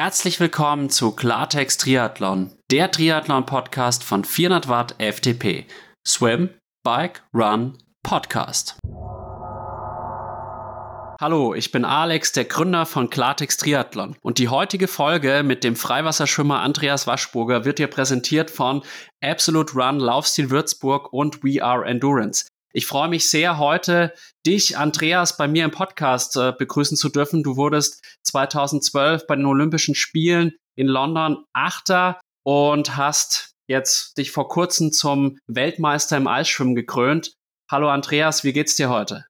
Herzlich willkommen zu Klartext Triathlon, der Triathlon-Podcast von 400 Watt FTP. Swim, Bike, Run, Podcast. Hallo, ich bin Alex, der Gründer von Klartext Triathlon. Und die heutige Folge mit dem Freiwasserschwimmer Andreas Waschburger wird dir präsentiert von Absolute Run, Laufstil Würzburg und We Are Endurance. Ich freue mich sehr, heute dich, Andreas, bei mir im Podcast äh, begrüßen zu dürfen. Du wurdest 2012 bei den Olympischen Spielen in London Achter und hast jetzt dich vor kurzem zum Weltmeister im Eisschwimmen gekrönt. Hallo Andreas, wie geht's dir heute?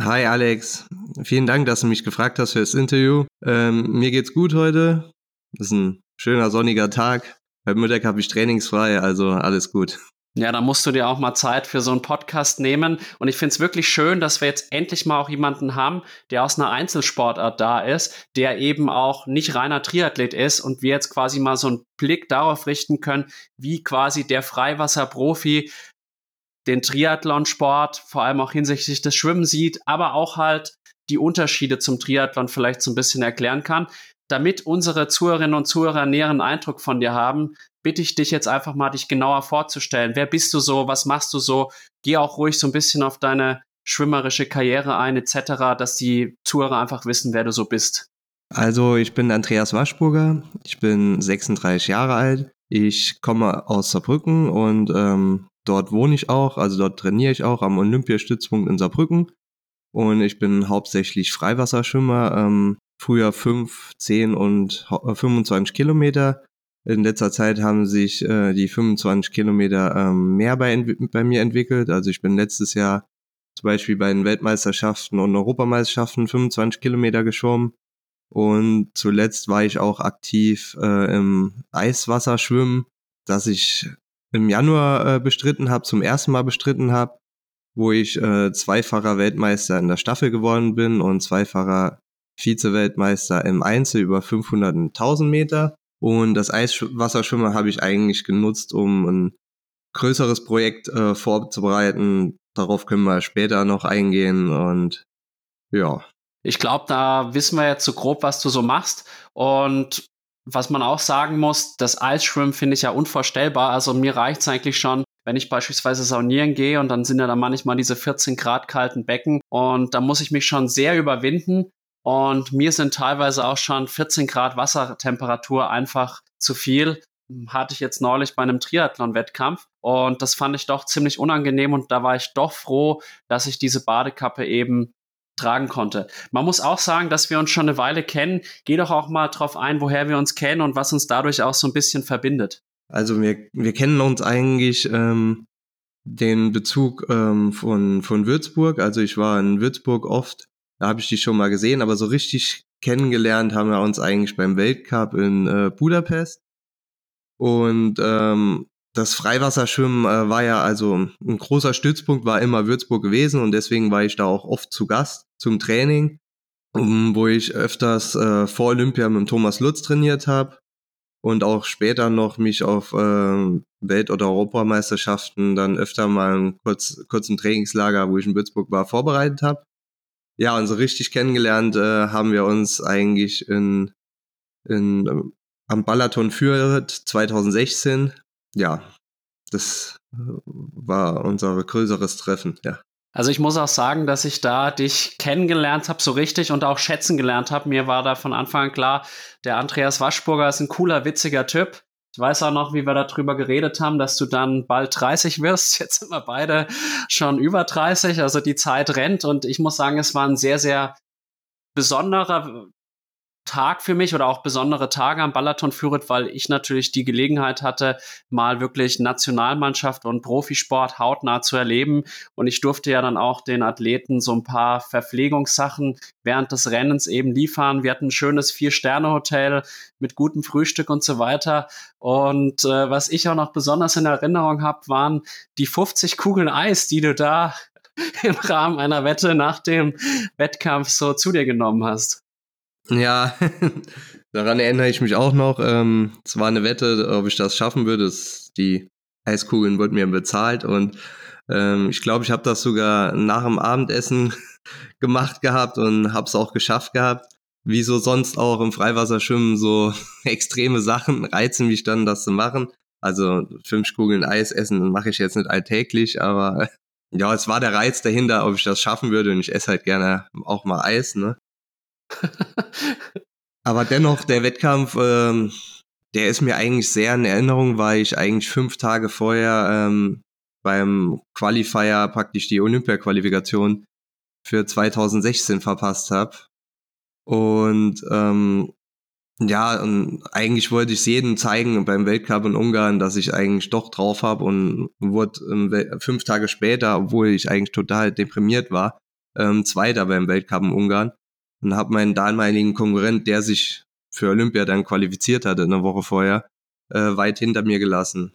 Hi Alex, vielen Dank, dass du mich gefragt hast für das Interview. Ähm, mir geht's gut heute. Das ist ein schöner sonniger Tag. Heute Mittag habe ich trainingsfrei, also alles gut. Ja, da musst du dir auch mal Zeit für so einen Podcast nehmen. Und ich finde es wirklich schön, dass wir jetzt endlich mal auch jemanden haben, der aus einer Einzelsportart da ist, der eben auch nicht reiner Triathlet ist und wir jetzt quasi mal so einen Blick darauf richten können, wie quasi der Freiwasserprofi den Triathlonsport, vor allem auch hinsichtlich des Schwimmen sieht, aber auch halt die Unterschiede zum Triathlon vielleicht so ein bisschen erklären kann. Damit unsere Zuhörerinnen und Zuhörer einen näheren Eindruck von dir haben, bitte ich dich jetzt einfach mal, dich genauer vorzustellen. Wer bist du so? Was machst du so? Geh auch ruhig so ein bisschen auf deine schwimmerische Karriere ein, etc., dass die Zuhörer einfach wissen, wer du so bist. Also, ich bin Andreas Waschburger. Ich bin 36 Jahre alt. Ich komme aus Saarbrücken und ähm, dort wohne ich auch. Also, dort trainiere ich auch am Olympiastützpunkt in Saarbrücken. Und ich bin hauptsächlich Freiwasserschwimmer. Ähm, früher 5, 10 und 25 Kilometer in letzter Zeit haben sich äh, die 25 Kilometer ähm, mehr bei, bei mir entwickelt. Also ich bin letztes Jahr zum Beispiel bei den Weltmeisterschaften und Europameisterschaften 25 Kilometer geschwommen. Und zuletzt war ich auch aktiv äh, im Eiswasserschwimmen, das ich im Januar äh, bestritten habe, zum ersten Mal bestritten habe, wo ich äh, zweifacher Weltmeister in der Staffel geworden bin und zweifacher Vize-Weltmeister im Einzel über 500 und 1000 Meter. Und das Eiswasserschwimmer habe ich eigentlich genutzt, um ein größeres Projekt äh, vorzubereiten. Darauf können wir später noch eingehen und ja. Ich glaube, da wissen wir jetzt so grob, was du so machst. Und was man auch sagen muss, das Eisschwimmen finde ich ja unvorstellbar. Also mir reicht es eigentlich schon, wenn ich beispielsweise saunieren gehe und dann sind ja da manchmal diese 14 Grad kalten Becken und da muss ich mich schon sehr überwinden, und mir sind teilweise auch schon 14 Grad Wassertemperatur einfach zu viel. Hatte ich jetzt neulich bei einem Triathlon-Wettkampf. Und das fand ich doch ziemlich unangenehm. Und da war ich doch froh, dass ich diese Badekappe eben tragen konnte. Man muss auch sagen, dass wir uns schon eine Weile kennen. Geh doch auch mal drauf ein, woher wir uns kennen und was uns dadurch auch so ein bisschen verbindet. Also wir, wir kennen uns eigentlich ähm, den Bezug ähm, von, von Würzburg. Also ich war in Würzburg oft da habe ich die schon mal gesehen, aber so richtig kennengelernt haben wir uns eigentlich beim Weltcup in äh, Budapest. Und ähm, das Freiwasserschwimmen äh, war ja also ein großer Stützpunkt, war immer Würzburg gewesen und deswegen war ich da auch oft zu Gast zum Training, um, wo ich öfters äh, vor Olympia mit Thomas Lutz trainiert habe und auch später noch mich auf äh, Welt- oder Europameisterschaften dann öfter mal einen kurz, kurzen Trainingslager, wo ich in Würzburg war, vorbereitet habe. Ja, und so richtig kennengelernt äh, haben wir uns eigentlich in, in, ähm, am Balaton Fürth 2016. Ja, das äh, war unser größeres Treffen, ja. Also ich muss auch sagen, dass ich da dich kennengelernt habe, so richtig und auch schätzen gelernt habe. Mir war da von Anfang an klar, der Andreas Waschburger ist ein cooler, witziger Typ. Ich weiß auch noch, wie wir darüber geredet haben, dass du dann bald 30 wirst. Jetzt sind wir beide schon über 30, also die Zeit rennt und ich muss sagen, es war ein sehr, sehr besonderer Tag für mich oder auch besondere Tage am Balaton führet, weil ich natürlich die Gelegenheit hatte, mal wirklich Nationalmannschaft und Profisport hautnah zu erleben. Und ich durfte ja dann auch den Athleten so ein paar Verpflegungssachen während des Rennens eben liefern. Wir hatten ein schönes Vier-Sterne-Hotel mit gutem Frühstück und so weiter. Und äh, was ich auch noch besonders in Erinnerung habe, waren die 50 Kugeln Eis, die du da im Rahmen einer Wette nach dem Wettkampf so zu dir genommen hast. Ja, daran erinnere ich mich auch noch. Ähm, es war eine Wette, ob ich das schaffen würde. die Eiskugeln wurden mir bezahlt und ähm, ich glaube, ich habe das sogar nach dem Abendessen gemacht gehabt und habe es auch geschafft gehabt. wie so sonst auch im Freiwasserschwimmen, so extreme Sachen reizen mich dann, das zu machen. Also fünf Kugeln Eis essen mache ich jetzt nicht alltäglich, aber ja, es war der Reiz dahinter, ob ich das schaffen würde und ich esse halt gerne auch mal Eis, ne? aber dennoch, der Wettkampf, ähm, der ist mir eigentlich sehr in Erinnerung, weil ich eigentlich fünf Tage vorher ähm, beim Qualifier praktisch die Olympia-Qualifikation für 2016 verpasst habe. Und ähm, ja, und eigentlich wollte ich es jedem zeigen beim Weltcup in Ungarn, dass ich eigentlich doch drauf habe und wurde ähm, fünf Tage später, obwohl ich eigentlich total deprimiert war, ähm, Zweiter beim Weltcup in Ungarn und habe meinen damaligen Konkurrent, der sich für Olympia dann qualifiziert hatte eine Woche vorher, äh, weit hinter mir gelassen.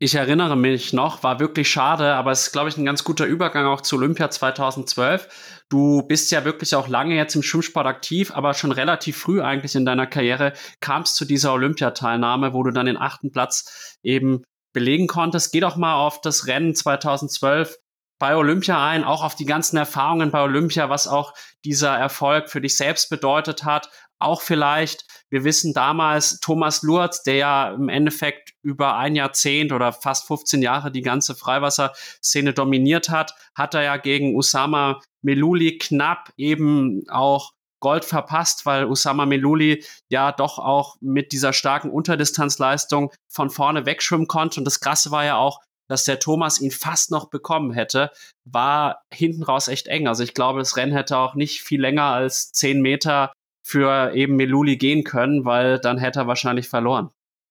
Ich erinnere mich noch, war wirklich schade, aber es ist, glaube ich, ein ganz guter Übergang auch zu Olympia 2012. Du bist ja wirklich auch lange jetzt im Schwimmsport aktiv, aber schon relativ früh eigentlich in deiner Karriere kamst zu dieser Olympiateilnahme, wo du dann den achten Platz eben belegen konntest. Geh doch mal auf das Rennen 2012 bei Olympia ein, auch auf die ganzen Erfahrungen bei Olympia, was auch dieser Erfolg für dich selbst bedeutet hat, auch vielleicht, wir wissen damals, Thomas Lurz, der ja im Endeffekt über ein Jahrzehnt oder fast 15 Jahre die ganze Freiwasserszene dominiert hat, hat er ja gegen Usama Meluli knapp eben auch Gold verpasst, weil Usama Meluli ja doch auch mit dieser starken Unterdistanzleistung von vorne wegschwimmen konnte. Und das Krasse war ja auch, dass der Thomas ihn fast noch bekommen hätte, war hinten raus echt eng. Also ich glaube, das Rennen hätte auch nicht viel länger als zehn Meter für eben Meluli gehen können, weil dann hätte er wahrscheinlich verloren.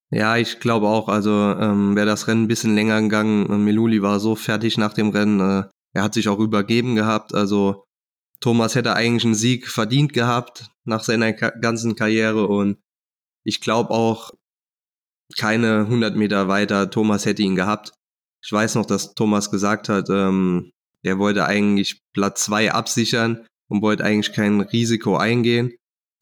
Ja, ich glaube auch. Also ähm, wäre das Rennen ein bisschen länger gegangen. Meluli war so fertig nach dem Rennen. Äh, er hat sich auch übergeben gehabt. Also Thomas hätte eigentlich einen Sieg verdient gehabt nach seiner ganzen Karriere und ich glaube auch keine 100 Meter weiter Thomas hätte ihn gehabt. Ich weiß noch, dass Thomas gesagt hat, ähm, er wollte eigentlich Platz zwei absichern und wollte eigentlich kein Risiko eingehen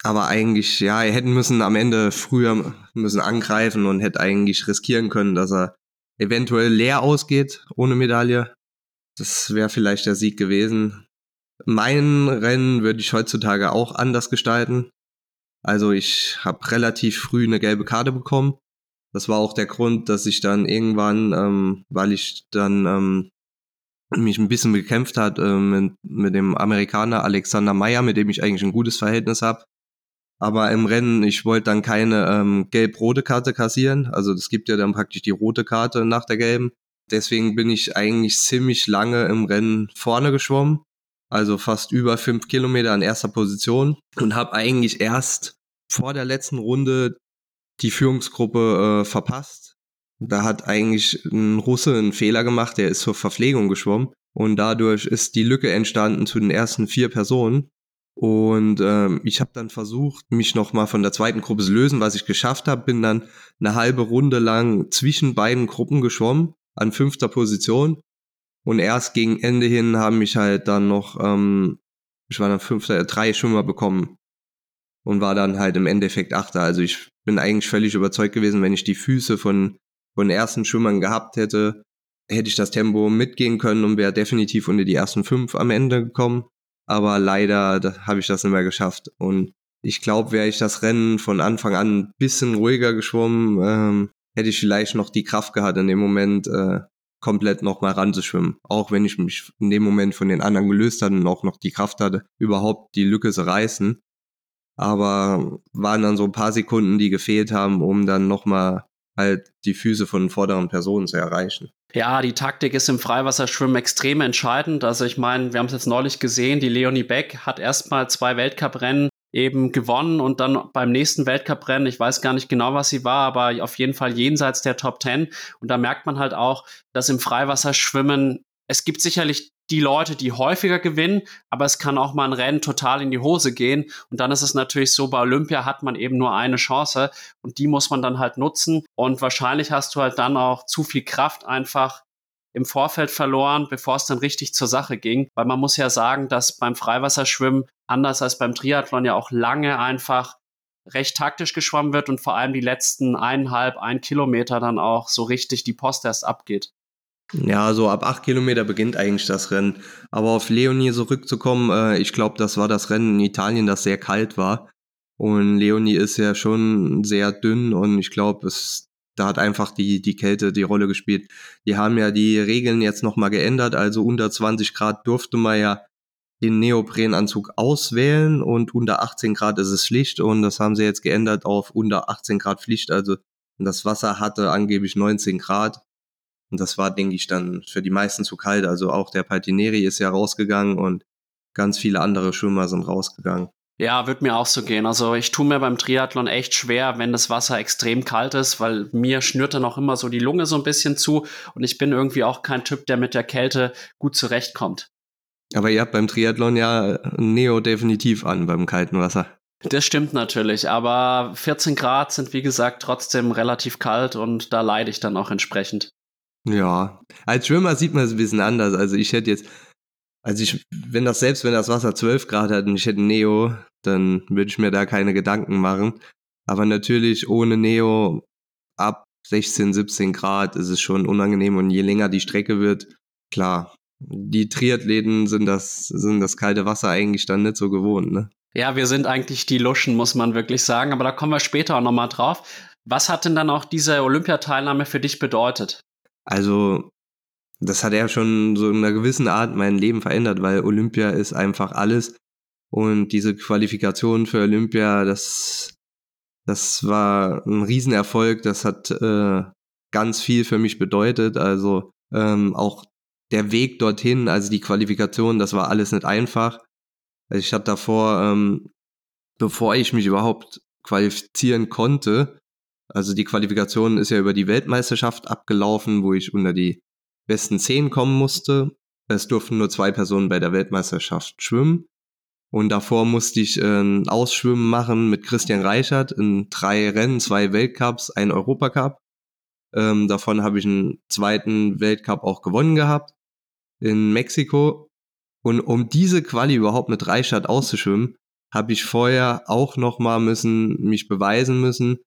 aber eigentlich, ja, er hätten müssen am Ende früher müssen angreifen und hätte eigentlich riskieren können, dass er eventuell leer ausgeht ohne Medaille. Das wäre vielleicht der Sieg gewesen. Mein Rennen würde ich heutzutage auch anders gestalten. Also ich habe relativ früh eine gelbe Karte bekommen. Das war auch der Grund, dass ich dann irgendwann, ähm, weil ich dann ähm, mich ein bisschen bekämpft hat äh, mit, mit dem Amerikaner Alexander Meyer, mit dem ich eigentlich ein gutes Verhältnis habe, aber im Rennen, ich wollte dann keine ähm, gelb-rote Karte kassieren. Also es gibt ja dann praktisch die rote Karte nach der gelben. Deswegen bin ich eigentlich ziemlich lange im Rennen vorne geschwommen. Also fast über fünf Kilometer an erster Position und habe eigentlich erst vor der letzten Runde die Führungsgruppe äh, verpasst. Da hat eigentlich ein Russe einen Fehler gemacht, der ist zur Verpflegung geschwommen und dadurch ist die Lücke entstanden zu den ersten vier Personen. Und ähm, ich habe dann versucht, mich nochmal von der zweiten Gruppe zu lösen, was ich geschafft habe. Bin dann eine halbe Runde lang zwischen beiden Gruppen geschwommen, an fünfter Position. Und erst gegen Ende hin haben mich halt dann noch, ähm, ich war dann fünfter, drei Schwimmer bekommen. Und war dann halt im Endeffekt Achter. Also ich bin eigentlich völlig überzeugt gewesen, wenn ich die Füße von, von ersten Schwimmern gehabt hätte, hätte ich das Tempo mitgehen können und wäre definitiv unter die ersten fünf am Ende gekommen aber leider habe ich das nicht mehr geschafft. Und ich glaube, wäre ich das Rennen von Anfang an ein bisschen ruhiger geschwommen, ähm, hätte ich vielleicht noch die Kraft gehabt, in dem Moment äh, komplett nochmal ranzuschwimmen. Auch wenn ich mich in dem Moment von den anderen gelöst hatte und auch noch die Kraft hatte, überhaupt die Lücke zu reißen. Aber waren dann so ein paar Sekunden, die gefehlt haben, um dann nochmal halt die Füße von vorderen Personen zu erreichen. Ja, die Taktik ist im Freiwasserschwimmen extrem entscheidend. Also ich meine, wir haben es jetzt neulich gesehen, die Leonie Beck hat erstmal zwei Weltcuprennen eben gewonnen und dann beim nächsten Weltcuprennen, ich weiß gar nicht genau, was sie war, aber auf jeden Fall jenseits der Top Ten. Und da merkt man halt auch, dass im Freiwasserschwimmen es gibt sicherlich die Leute, die häufiger gewinnen, aber es kann auch mal ein Rennen total in die Hose gehen. Und dann ist es natürlich so, bei Olympia hat man eben nur eine Chance und die muss man dann halt nutzen. Und wahrscheinlich hast du halt dann auch zu viel Kraft einfach im Vorfeld verloren, bevor es dann richtig zur Sache ging. Weil man muss ja sagen, dass beim Freiwasserschwimmen, anders als beim Triathlon, ja auch lange einfach recht taktisch geschwommen wird und vor allem die letzten eineinhalb, ein Kilometer dann auch so richtig die Post erst abgeht. Ja, so ab acht Kilometer beginnt eigentlich das Rennen. Aber auf Leonie zurückzukommen, äh, ich glaube, das war das Rennen in Italien, das sehr kalt war. Und Leonie ist ja schon sehr dünn und ich glaube, es da hat einfach die, die Kälte die Rolle gespielt. Die haben ja die Regeln jetzt nochmal geändert, also unter 20 Grad durfte man ja den Neoprenanzug auswählen und unter 18 Grad ist es Pflicht und das haben sie jetzt geändert auf unter 18 Grad Pflicht, also das Wasser hatte angeblich 19 Grad und das war, denke ich, dann für die meisten zu kalt, also auch der Patineri ist ja rausgegangen und ganz viele andere Schwimmer sind rausgegangen. Ja, wird mir auch so gehen. Also ich tue mir beim Triathlon echt schwer, wenn das Wasser extrem kalt ist, weil mir schnürt dann auch immer so die Lunge so ein bisschen zu und ich bin irgendwie auch kein Typ, der mit der Kälte gut zurechtkommt. Aber ihr habt beim Triathlon ja Neo definitiv an beim kalten Wasser. Das stimmt natürlich, aber 14 Grad sind wie gesagt trotzdem relativ kalt und da leide ich dann auch entsprechend. Ja, als Schwimmer sieht man es ein bisschen anders. Also ich hätte jetzt also ich, wenn das selbst, wenn das Wasser 12 Grad hat und ich hätte Neo, dann würde ich mir da keine Gedanken machen. Aber natürlich ohne Neo ab 16, 17 Grad ist es schon unangenehm und je länger die Strecke wird, klar, die Triathleten sind das, sind das kalte Wasser eigentlich dann nicht so gewohnt, ne? Ja, wir sind eigentlich die Luschen, muss man wirklich sagen, aber da kommen wir später auch nochmal drauf. Was hat denn dann auch diese Olympiateilnahme für dich bedeutet? Also, das hat ja schon so in einer gewissen Art mein Leben verändert, weil Olympia ist einfach alles. Und diese Qualifikation für Olympia, das, das war ein Riesenerfolg. Das hat äh, ganz viel für mich bedeutet. Also ähm, auch der Weg dorthin, also die Qualifikation, das war alles nicht einfach. Also ich hatte davor, ähm, bevor ich mich überhaupt qualifizieren konnte, also die Qualifikation ist ja über die Weltmeisterschaft abgelaufen, wo ich unter die besten zehn kommen musste. Es durften nur zwei Personen bei der Weltmeisterschaft schwimmen. Und davor musste ich ein ähm, Ausschwimmen machen mit Christian Reichert in drei Rennen, zwei Weltcups, ein Europacup. Ähm, davon habe ich einen zweiten Weltcup auch gewonnen gehabt in Mexiko. Und um diese Quali überhaupt mit Reichert auszuschwimmen, habe ich vorher auch nochmal müssen, mich beweisen müssen,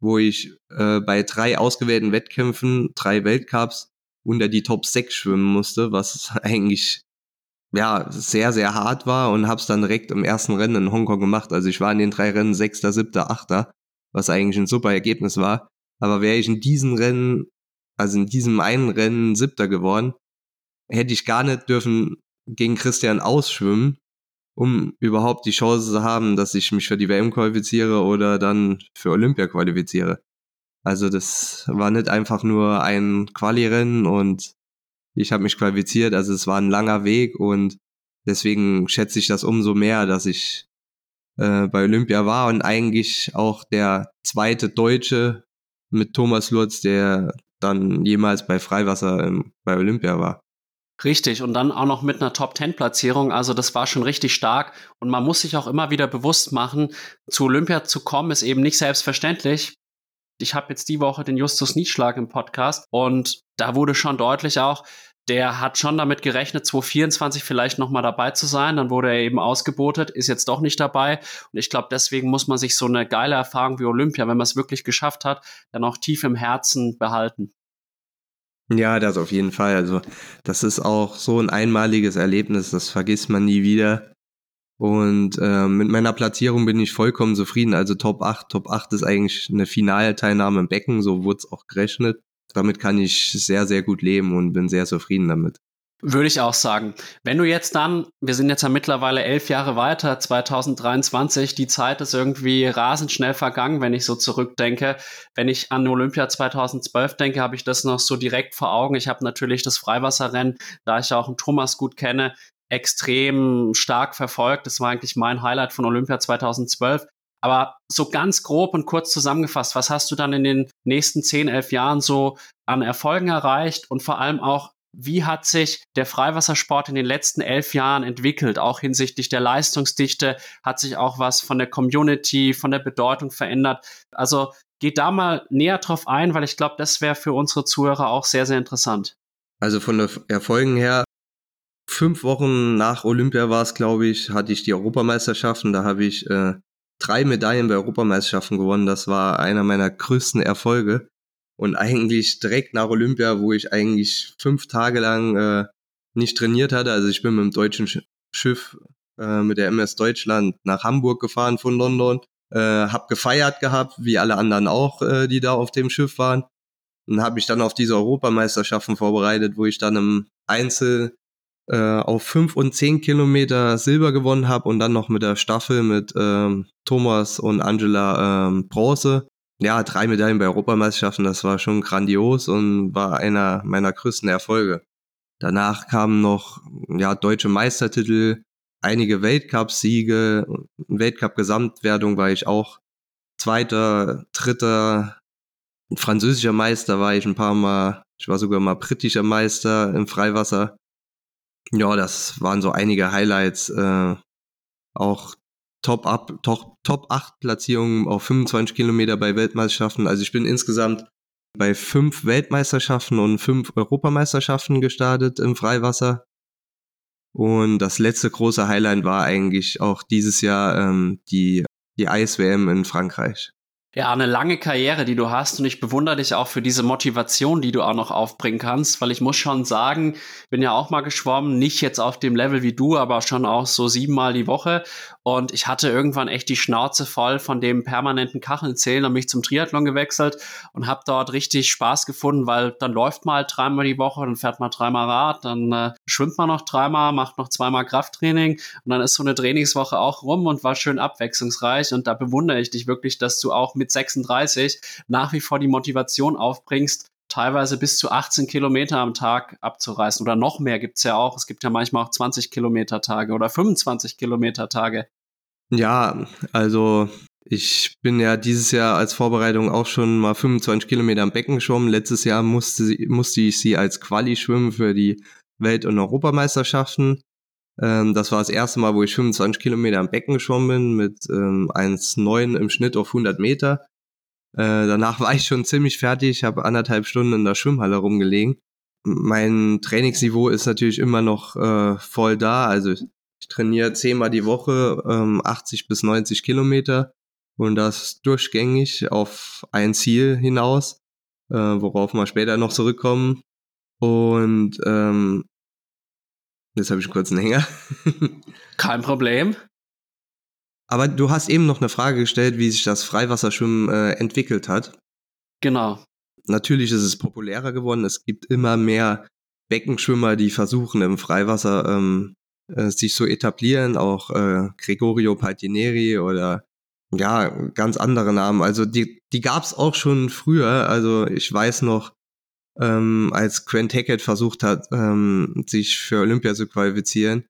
wo ich äh, bei drei ausgewählten Wettkämpfen, drei Weltcups, unter die Top 6 schwimmen musste, was eigentlich ja sehr, sehr hart war und hab's dann direkt im ersten Rennen in Hongkong gemacht. Also ich war in den drei Rennen Sechster, Siebter, Achter, was eigentlich ein super Ergebnis war. Aber wäre ich in diesen Rennen, also in diesem einen Rennen Siebter geworden, hätte ich gar nicht dürfen gegen Christian ausschwimmen, um überhaupt die Chance zu haben, dass ich mich für die WM qualifiziere oder dann für Olympia qualifiziere. Also das war nicht einfach nur ein Quali-Rennen und ich habe mich qualifiziert. Also es war ein langer Weg und deswegen schätze ich das umso mehr, dass ich äh, bei Olympia war und eigentlich auch der zweite Deutsche mit Thomas Lutz, der dann jemals bei Freiwasser ähm, bei Olympia war. Richtig, und dann auch noch mit einer Top-10-Platzierung. Also das war schon richtig stark. Und man muss sich auch immer wieder bewusst machen, zu Olympia zu kommen, ist eben nicht selbstverständlich. Ich habe jetzt die Woche den Justus Nieschlag im Podcast und da wurde schon deutlich auch, der hat schon damit gerechnet, 2024 vielleicht nochmal dabei zu sein. Dann wurde er eben ausgebotet, ist jetzt doch nicht dabei. Und ich glaube, deswegen muss man sich so eine geile Erfahrung wie Olympia, wenn man es wirklich geschafft hat, dann auch tief im Herzen behalten. Ja, das auf jeden Fall. Also, das ist auch so ein einmaliges Erlebnis, das vergisst man nie wieder. Und äh, mit meiner Platzierung bin ich vollkommen zufrieden. Also Top 8. Top 8 ist eigentlich eine Finalteilnahme im Becken, so wurde es auch gerechnet. Damit kann ich sehr, sehr gut leben und bin sehr zufrieden damit. Würde ich auch sagen. Wenn du jetzt dann, wir sind jetzt ja mittlerweile elf Jahre weiter, 2023, die Zeit ist irgendwie rasend schnell vergangen, wenn ich so zurückdenke. Wenn ich an Olympia 2012 denke, habe ich das noch so direkt vor Augen. Ich habe natürlich das Freiwasserrennen, da ich auch einen Thomas gut kenne, extrem stark verfolgt. Das war eigentlich mein Highlight von Olympia 2012. Aber so ganz grob und kurz zusammengefasst, was hast du dann in den nächsten 10, 11 Jahren so an Erfolgen erreicht und vor allem auch, wie hat sich der Freiwassersport in den letzten elf Jahren entwickelt, auch hinsichtlich der Leistungsdichte? Hat sich auch was von der Community, von der Bedeutung verändert? Also geht da mal näher drauf ein, weil ich glaube, das wäre für unsere Zuhörer auch sehr, sehr interessant. Also von den Erfolgen her fünf Wochen nach Olympia war es, glaube ich, hatte ich die Europameisterschaften. Da habe ich äh, drei Medaillen bei Europameisterschaften gewonnen. Das war einer meiner größten Erfolge. Und eigentlich direkt nach Olympia, wo ich eigentlich fünf Tage lang äh, nicht trainiert hatte. Also ich bin mit dem deutschen Schiff äh, mit der MS Deutschland nach Hamburg gefahren von London. äh, hab gefeiert gehabt, wie alle anderen auch, äh, die da auf dem Schiff waren. Und habe mich dann auf diese Europameisterschaften vorbereitet, wo ich dann im Einzel äh, auf fünf und zehn Kilometer Silber gewonnen habe und dann noch mit der Staffel mit ähm, Thomas und Angela ähm, Bronze. Ja, drei Medaillen bei Europameisterschaften, das war schon grandios und war einer meiner größten Erfolge. Danach kamen noch ja, deutsche Meistertitel, einige Weltcup-Siege, Weltcup-Gesamtwertung war ich auch Zweiter, Dritter, französischer Meister war ich ein paar Mal, ich war sogar mal britischer Meister im Freiwasser. Ja, das waren so einige Highlights. Äh, auch Top up, Top, Top 8 Platzierungen auf 25 Kilometer bei Weltmeisterschaften. Also ich bin insgesamt bei fünf Weltmeisterschaften und fünf Europameisterschaften gestartet im Freiwasser. Und das letzte große Highlight war eigentlich auch dieses Jahr ähm, die, die Eis-WM in Frankreich. Ja, eine lange Karriere, die du hast. Und ich bewundere dich auch für diese Motivation, die du auch noch aufbringen kannst, weil ich muss schon sagen, bin ja auch mal geschwommen, nicht jetzt auf dem Level wie du, aber schon auch so siebenmal die Woche und ich hatte irgendwann echt die Schnauze voll von dem permanenten Kacheln zählen und mich zum Triathlon gewechselt und habe dort richtig Spaß gefunden, weil dann läuft man halt dreimal die Woche, dann fährt man dreimal Rad, dann äh, schwimmt man noch dreimal, macht noch zweimal Krafttraining und dann ist so eine Trainingswoche auch rum und war schön abwechslungsreich und da bewundere ich dich wirklich, dass du auch mit mit 36 nach wie vor die Motivation aufbringst, teilweise bis zu 18 Kilometer am Tag abzureißen. Oder noch mehr gibt es ja auch. Es gibt ja manchmal auch 20 Kilometer Tage oder 25 Kilometer Tage. Ja, also ich bin ja dieses Jahr als Vorbereitung auch schon mal 25 Kilometer am Becken geschwommen. Letztes Jahr musste, musste ich sie als Quali schwimmen für die Welt- und Europameisterschaften. Ähm, das war das erste Mal, wo ich 25 Kilometer am Becken geschwommen bin mit ähm, 1,9 im Schnitt auf 100 Meter. Äh, danach war ich schon ziemlich fertig, habe anderthalb Stunden in der Schwimmhalle rumgelegen. Mein Trainingsniveau ist natürlich immer noch äh, voll da. Also ich trainiere zehnmal die Woche, ähm, 80 bis 90 Kilometer und das durchgängig auf ein Ziel hinaus, äh, worauf wir später noch zurückkommen. Und ähm, Jetzt habe ich kurz einen Hänger. Kein Problem. Aber du hast eben noch eine Frage gestellt, wie sich das Freiwasserschwimmen äh, entwickelt hat. Genau. Natürlich ist es populärer geworden. Es gibt immer mehr Beckenschwimmer, die versuchen im Freiwasser ähm, äh, sich zu etablieren. Auch äh, Gregorio Paltineri oder ja, ganz andere Namen. Also die, die gab es auch schon früher. Also ich weiß noch, ähm, als Grant Hackett versucht hat, ähm, sich für Olympia zu qualifizieren.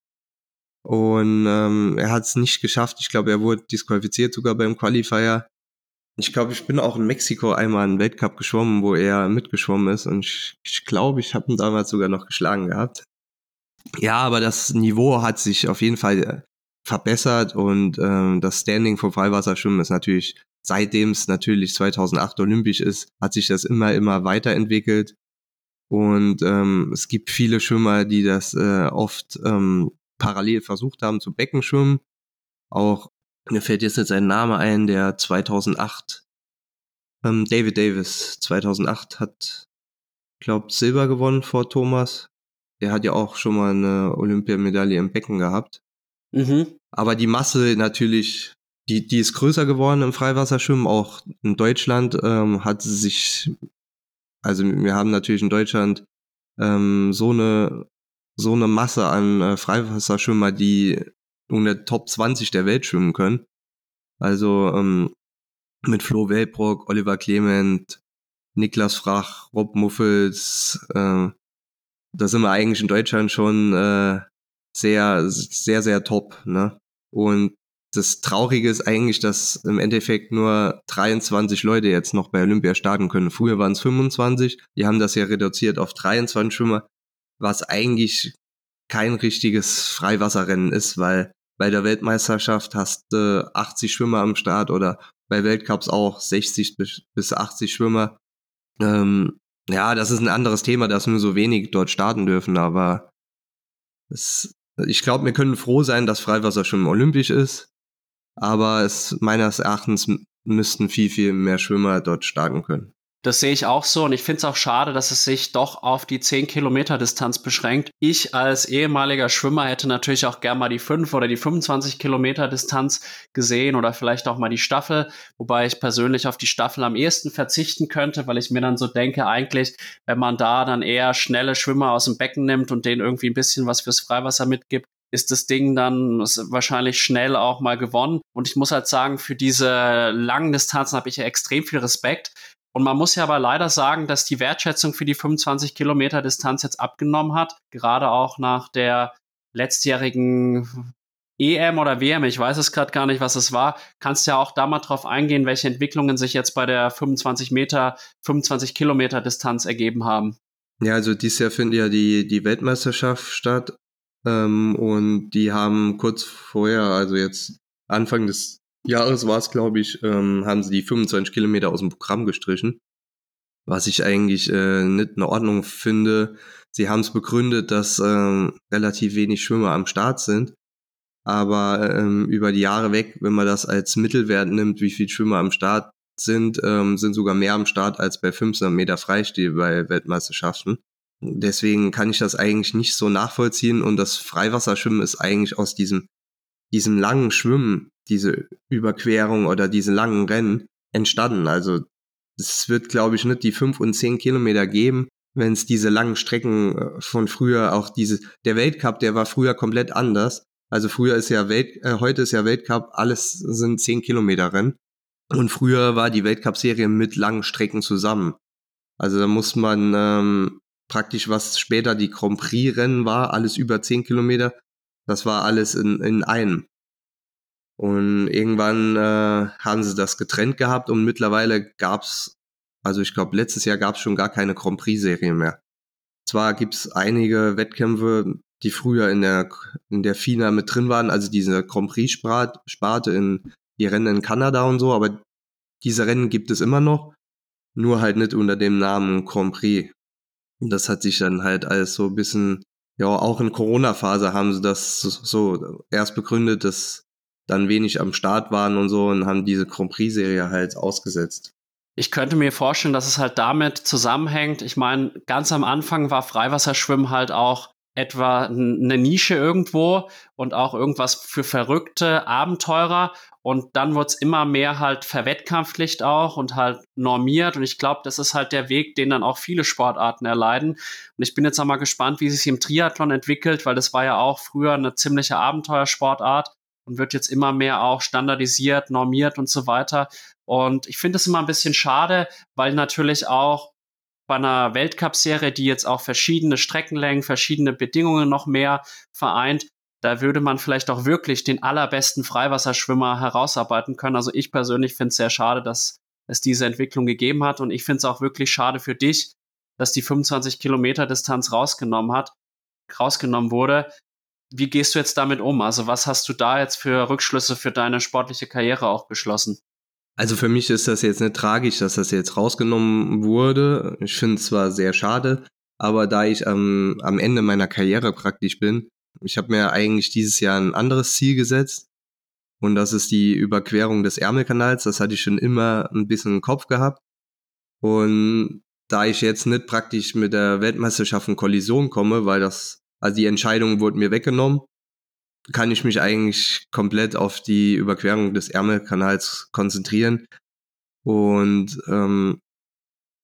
Und ähm, er hat es nicht geschafft. Ich glaube, er wurde disqualifiziert sogar beim Qualifier. Ich glaube, ich bin auch in Mexiko einmal einen Weltcup geschwommen, wo er mitgeschwommen ist. Und ich, ich glaube, ich habe ihn damals sogar noch geschlagen gehabt. Ja, aber das Niveau hat sich auf jeden Fall äh, verbessert und ähm, das Standing vom Freiwasserschwimmen ist natürlich seitdem es natürlich 2008 olympisch ist, hat sich das immer, immer weiterentwickelt. Und ähm, es gibt viele Schwimmer, die das äh, oft ähm, parallel versucht haben zu Beckenschwimmen. Auch mir fällt jetzt nicht sein Name ein, der 2008, ähm, David Davis, 2008 hat, glaube Silber gewonnen vor Thomas. Der hat ja auch schon mal eine Olympiamedaille im Becken gehabt. Mhm. Aber die Masse natürlich die, die ist größer geworden im Freiwasserschwimmen. Auch in Deutschland ähm, hat sie sich, also wir haben natürlich in Deutschland ähm, so eine so eine Masse an äh, Freiwasserschwimmer, die in der Top 20 der Welt schwimmen können. Also ähm, mit Flo Welbrock, Oliver Clement, Niklas Frach, Rob Muffels, äh, da sind wir eigentlich in Deutschland schon äh, sehr, sehr, sehr top. Ne? Und das Traurige ist eigentlich, dass im Endeffekt nur 23 Leute jetzt noch bei Olympia starten können. Früher waren es 25, die haben das ja reduziert auf 23 Schwimmer, was eigentlich kein richtiges Freiwasserrennen ist, weil bei der Weltmeisterschaft hast du äh, 80 Schwimmer am Start oder bei Weltcups auch 60 bis 80 Schwimmer. Ähm, ja, das ist ein anderes Thema, dass nur so wenig dort starten dürfen, aber es, ich glaube, wir können froh sein, dass Freiwasserschwimmen olympisch ist aber es meines Erachtens müssten viel, viel mehr Schwimmer dort starten können. Das sehe ich auch so und ich finde es auch schade, dass es sich doch auf die 10 Kilometer Distanz beschränkt. Ich als ehemaliger Schwimmer hätte natürlich auch gern mal die 5 oder die 25 Kilometer Distanz gesehen oder vielleicht auch mal die Staffel, wobei ich persönlich auf die Staffel am ehesten verzichten könnte, weil ich mir dann so denke, eigentlich, wenn man da dann eher schnelle Schwimmer aus dem Becken nimmt und denen irgendwie ein bisschen was fürs Freiwasser mitgibt, ist das Ding dann wahrscheinlich schnell auch mal gewonnen. Und ich muss halt sagen, für diese langen Distanzen habe ich ja extrem viel Respekt, und man muss ja aber leider sagen, dass die Wertschätzung für die 25 Kilometer Distanz jetzt abgenommen hat, gerade auch nach der letztjährigen EM oder WM, ich weiß es gerade gar nicht, was es war, kannst ja auch da mal drauf eingehen, welche Entwicklungen sich jetzt bei der 25 Meter, 25 Kilometer Distanz ergeben haben. Ja, also dieses Jahr findet ja die, die Weltmeisterschaft statt ähm, und die haben kurz vorher, also jetzt Anfang des Jahres war es, glaube ich, ähm, haben sie die 25 Kilometer aus dem Programm gestrichen. Was ich eigentlich äh, nicht in Ordnung finde. Sie haben es begründet, dass ähm, relativ wenig Schwimmer am Start sind. Aber ähm, über die Jahre weg, wenn man das als Mittelwert nimmt, wie viele Schwimmer am Start sind, ähm, sind sogar mehr am Start als bei 500 Meter Freistil bei Weltmeisterschaften. Deswegen kann ich das eigentlich nicht so nachvollziehen und das Freiwasserschwimmen ist eigentlich aus diesem, diesem langen Schwimmen diese Überquerung oder diese langen Rennen entstanden. Also es wird, glaube ich, nicht die fünf und zehn Kilometer geben, wenn es diese langen Strecken äh, von früher auch diese, der Weltcup, der war früher komplett anders. Also früher ist ja Welt, äh, heute ist ja Weltcup, alles sind zehn Kilometer Rennen. Und früher war die Weltcup-Serie mit langen Strecken zusammen. Also da muss man ähm, praktisch, was später die Grand Prix-Rennen war, alles über zehn Kilometer, das war alles in, in einem. Und irgendwann äh, haben sie das getrennt gehabt und mittlerweile gab's, also ich glaube, letztes Jahr gab's schon gar keine Grand Prix-Serie mehr. Zwar gibt's einige Wettkämpfe, die früher in der, in der FINA mit drin waren, also diese Grand Prix-Sparte in die Rennen in Kanada und so, aber diese Rennen gibt es immer noch, nur halt nicht unter dem Namen Grand Prix. Und das hat sich dann halt alles so ein bisschen, ja, auch in Corona-Phase haben sie das so erst begründet, dass dann wenig am Start waren und so und haben diese Grand Prix-Serie halt ausgesetzt. Ich könnte mir vorstellen, dass es halt damit zusammenhängt. Ich meine, ganz am Anfang war Freiwasserschwimmen halt auch etwa eine Nische irgendwo und auch irgendwas für verrückte Abenteurer. Und dann wurde es immer mehr halt verwettkampflicht auch und halt normiert. Und ich glaube, das ist halt der Weg, den dann auch viele Sportarten erleiden. Und ich bin jetzt auch mal gespannt, wie sich im Triathlon entwickelt, weil das war ja auch früher eine ziemliche Abenteuersportart und wird jetzt immer mehr auch standardisiert, normiert und so weiter. Und ich finde es immer ein bisschen schade, weil natürlich auch bei einer Weltcup-Serie, die jetzt auch verschiedene Streckenlängen, verschiedene Bedingungen noch mehr vereint, da würde man vielleicht auch wirklich den allerbesten Freiwasserschwimmer herausarbeiten können. Also ich persönlich finde es sehr schade, dass es diese Entwicklung gegeben hat. Und ich finde es auch wirklich schade für dich, dass die 25 Kilometer Distanz rausgenommen hat, rausgenommen wurde, wie gehst du jetzt damit um? Also was hast du da jetzt für Rückschlüsse für deine sportliche Karriere auch beschlossen? Also für mich ist das jetzt nicht tragisch, dass das jetzt rausgenommen wurde. Ich finde es zwar sehr schade, aber da ich ähm, am Ende meiner Karriere praktisch bin, ich habe mir eigentlich dieses Jahr ein anderes Ziel gesetzt und das ist die Überquerung des Ärmelkanals. Das hatte ich schon immer ein bisschen im Kopf gehabt. Und da ich jetzt nicht praktisch mit der Weltmeisterschaft in Kollision komme, weil das also die Entscheidung wurde mir weggenommen. Kann ich mich eigentlich komplett auf die Überquerung des Ärmelkanals konzentrieren. Und ähm,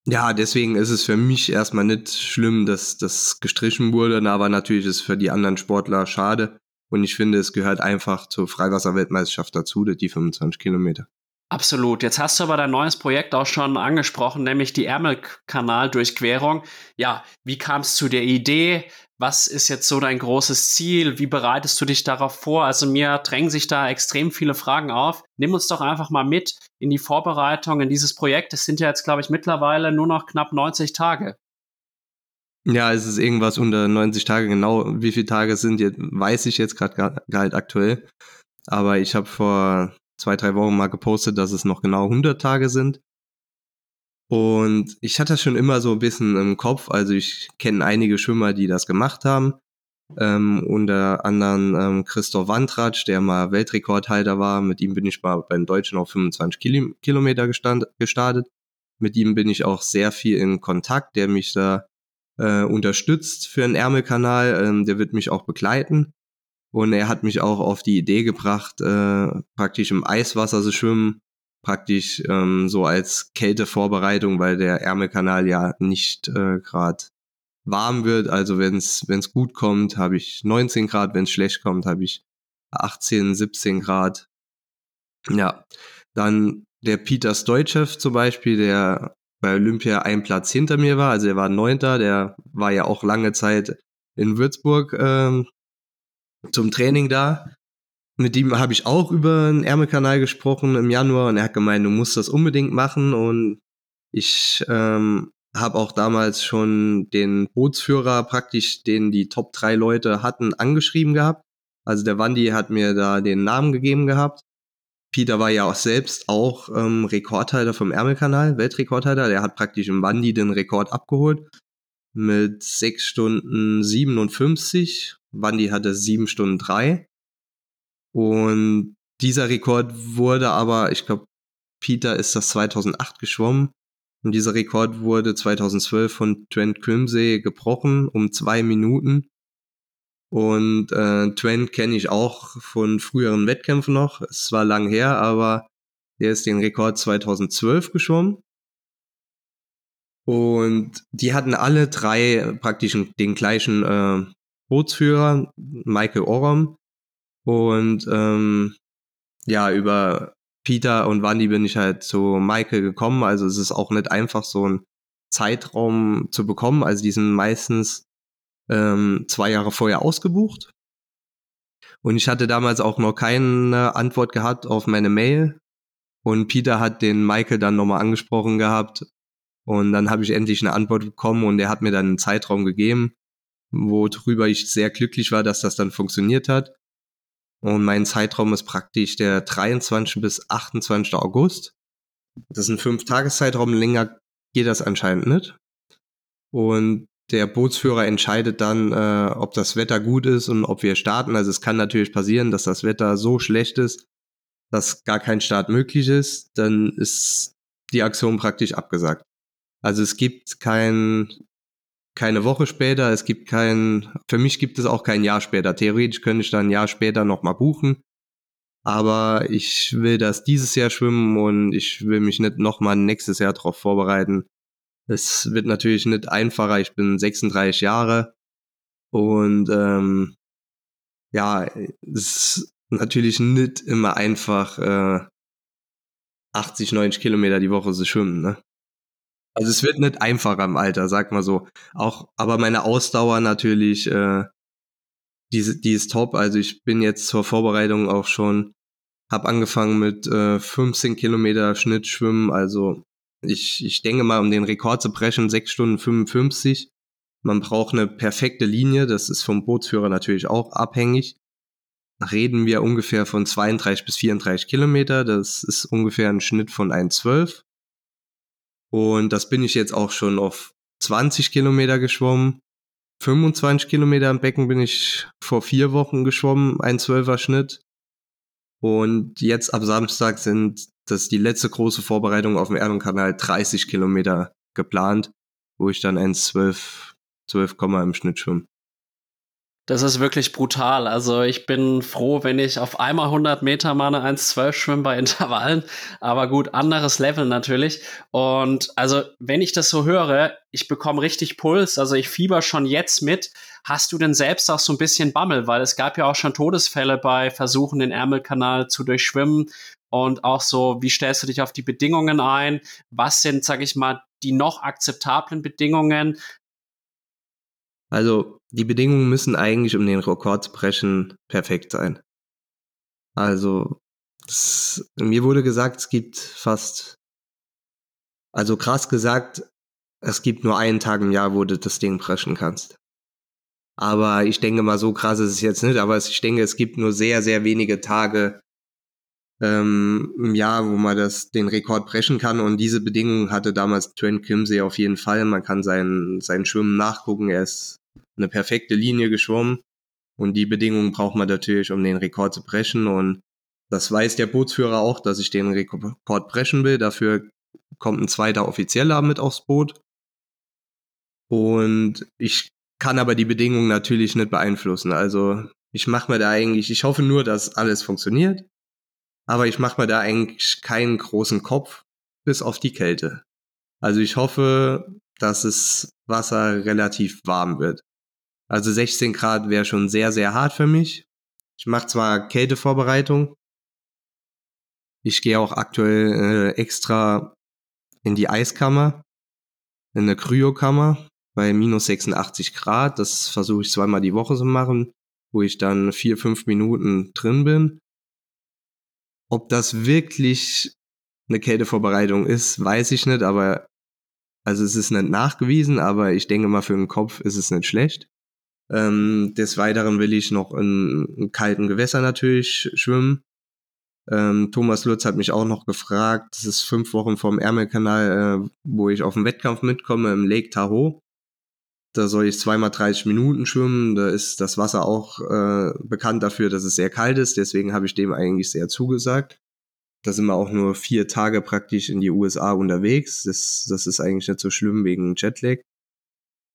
ja, deswegen ist es für mich erstmal nicht schlimm, dass das gestrichen wurde, aber natürlich ist es für die anderen Sportler schade. Und ich finde, es gehört einfach zur Freiwasserweltmeisterschaft dazu, die 25 Kilometer. Absolut. Jetzt hast du aber dein neues Projekt auch schon angesprochen, nämlich die Ärmelkanaldurchquerung. Ja, wie kam es zu der Idee? Was ist jetzt so dein großes Ziel? Wie bereitest du dich darauf vor? Also mir drängen sich da extrem viele Fragen auf. Nimm uns doch einfach mal mit in die Vorbereitung in dieses Projekt. Es sind ja jetzt, glaube ich, mittlerweile nur noch knapp 90 Tage. Ja, es ist irgendwas unter 90 Tage. Genau wie viele Tage sind jetzt, weiß ich jetzt gerade halt aktuell. Aber ich habe vor zwei, drei Wochen mal gepostet, dass es noch genau 100 Tage sind. Und ich hatte das schon immer so ein bisschen im Kopf. Also ich kenne einige Schwimmer, die das gemacht haben. Ähm, unter anderem ähm, Christoph Wandratsch, der mal Weltrekordhalter war. Mit ihm bin ich mal beim Deutschen auf 25 Kil Kilometer gestand, gestartet. Mit ihm bin ich auch sehr viel in Kontakt, der mich da äh, unterstützt für einen Ärmelkanal. Ähm, der wird mich auch begleiten. Und er hat mich auch auf die Idee gebracht, äh, praktisch im Eiswasser zu schwimmen, praktisch ähm, so als Kältevorbereitung, weil der Ärmelkanal ja nicht äh, gerade warm wird. Also wenn es gut kommt, habe ich 19 Grad, wenn es schlecht kommt, habe ich 18, 17 Grad. Ja, dann der Peter Stoichev zum Beispiel, der bei Olympia ein Platz hinter mir war, also er war Neunter, der war ja auch lange Zeit in Würzburg ähm, zum Training da. Mit ihm habe ich auch über den Ärmelkanal gesprochen im Januar und er hat gemeint, du musst das unbedingt machen und ich ähm, habe auch damals schon den Bootsführer praktisch, den die Top drei Leute hatten, angeschrieben gehabt. Also der Wandi hat mir da den Namen gegeben gehabt. Peter war ja auch selbst auch ähm, Rekordhalter vom Ärmelkanal, Weltrekordhalter. Der hat praktisch im Wandi den Rekord abgeholt mit 6 Stunden 57. Wandi hatte 7 Stunden 3. Und dieser Rekord wurde aber, ich glaube, Peter ist das 2008 geschwommen. Und dieser Rekord wurde 2012 von Trent Crimsey gebrochen um zwei Minuten. Und äh, Trent kenne ich auch von früheren Wettkämpfen noch. Es war lang her, aber der ist den Rekord 2012 geschwommen. Und die hatten alle drei praktisch den gleichen äh, Bootsführer, Michael Oram. Und ähm, ja, über Peter und Wandy bin ich halt zu Michael gekommen. Also es ist auch nicht einfach so ein Zeitraum zu bekommen. Also die sind meistens ähm, zwei Jahre vorher ausgebucht. Und ich hatte damals auch noch keine Antwort gehabt auf meine Mail. Und Peter hat den Michael dann nochmal angesprochen gehabt. Und dann habe ich endlich eine Antwort bekommen und er hat mir dann einen Zeitraum gegeben, worüber ich sehr glücklich war, dass das dann funktioniert hat. Und mein Zeitraum ist praktisch der 23. bis 28. August. Das ist ein Fünf-Tages-Zeitraum, länger geht das anscheinend nicht. Und der Bootsführer entscheidet dann, äh, ob das Wetter gut ist und ob wir starten. Also es kann natürlich passieren, dass das Wetter so schlecht ist, dass gar kein Start möglich ist. Dann ist die Aktion praktisch abgesagt. Also es gibt kein keine Woche später, es gibt kein, für mich gibt es auch kein Jahr später. Theoretisch könnte ich dann ein Jahr später nochmal buchen. Aber ich will das dieses Jahr schwimmen und ich will mich nicht nochmal nächstes Jahr darauf vorbereiten. Es wird natürlich nicht einfacher. Ich bin 36 Jahre und ähm, ja, es ist natürlich nicht immer einfach, äh, 80, 90 Kilometer die Woche zu schwimmen. Ne? Also es wird nicht einfacher im Alter, sag mal so. Auch, aber meine Ausdauer natürlich, äh, die, die ist top. Also ich bin jetzt zur Vorbereitung auch schon, habe angefangen mit äh, 15 Kilometer Schnittschwimmen. Also ich, ich denke mal, um den Rekord zu brechen, 6 Stunden 55. Man braucht eine perfekte Linie, das ist vom Bootsführer natürlich auch abhängig. Reden wir ungefähr von 32 bis 34 Kilometer, das ist ungefähr ein Schnitt von 1,12. Und das bin ich jetzt auch schon auf 20 Kilometer geschwommen. 25 Kilometer im Becken bin ich vor vier Wochen geschwommen, ein Zwölfer Schnitt. Und jetzt ab Samstag sind das die letzte große Vorbereitung auf dem Erdenkanal 30 Kilometer geplant, wo ich dann 1,12 12, im Schnitt schwimme. Das ist wirklich brutal. Also ich bin froh, wenn ich auf einmal 100 Meter mal eine 1,12 schwimme bei Intervallen. Aber gut, anderes Level natürlich. Und also wenn ich das so höre, ich bekomme richtig Puls. Also ich fieber schon jetzt mit. Hast du denn selbst auch so ein bisschen Bammel? Weil es gab ja auch schon Todesfälle bei Versuchen, den Ärmelkanal zu durchschwimmen. Und auch so, wie stellst du dich auf die Bedingungen ein? Was sind, sag ich mal, die noch akzeptablen Bedingungen? Also die Bedingungen müssen eigentlich, um den Rekord zu brechen, perfekt sein. Also das, mir wurde gesagt, es gibt fast, also krass gesagt, es gibt nur einen Tag im Jahr, wo du das Ding brechen kannst. Aber ich denke mal, so krass ist es jetzt nicht, aber ich denke, es gibt nur sehr, sehr wenige Tage ähm, im Jahr, wo man das, den Rekord brechen kann. Und diese Bedingungen hatte damals Trent Kimsey auf jeden Fall. Man kann sein, sein Schwimmen nachgucken. Er ist eine perfekte Linie geschwommen. Und die Bedingungen braucht man natürlich, um den Rekord zu brechen. Und das weiß der Bootsführer auch, dass ich den Rekord brechen will. Dafür kommt ein zweiter Offizieller mit aufs Boot. Und ich kann aber die Bedingungen natürlich nicht beeinflussen. Also ich mache mir da eigentlich, ich hoffe nur, dass alles funktioniert, aber ich mache mir da eigentlich keinen großen Kopf, bis auf die Kälte. Also ich hoffe, dass es Wasser relativ warm wird. Also 16 Grad wäre schon sehr, sehr hart für mich. Ich mache zwar Kältevorbereitung. Ich gehe auch aktuell äh, extra in die Eiskammer, in eine Kryokammer bei minus 86 Grad. Das versuche ich zweimal die Woche zu machen, wo ich dann vier, fünf Minuten drin bin. Ob das wirklich eine Kältevorbereitung ist, weiß ich nicht, aber also es ist nicht nachgewiesen, aber ich denke mal für den Kopf ist es nicht schlecht. Ähm, des Weiteren will ich noch in, in kalten Gewässern natürlich schwimmen. Ähm, Thomas Lutz hat mich auch noch gefragt, das ist fünf Wochen vom Ärmelkanal, äh, wo ich auf den Wettkampf mitkomme im Lake Tahoe. Da soll ich zweimal 30 Minuten schwimmen. Da ist das Wasser auch äh, bekannt dafür, dass es sehr kalt ist. Deswegen habe ich dem eigentlich sehr zugesagt. Da sind wir auch nur vier Tage praktisch in die USA unterwegs. Das, das ist eigentlich nicht so schlimm wegen Jetlag.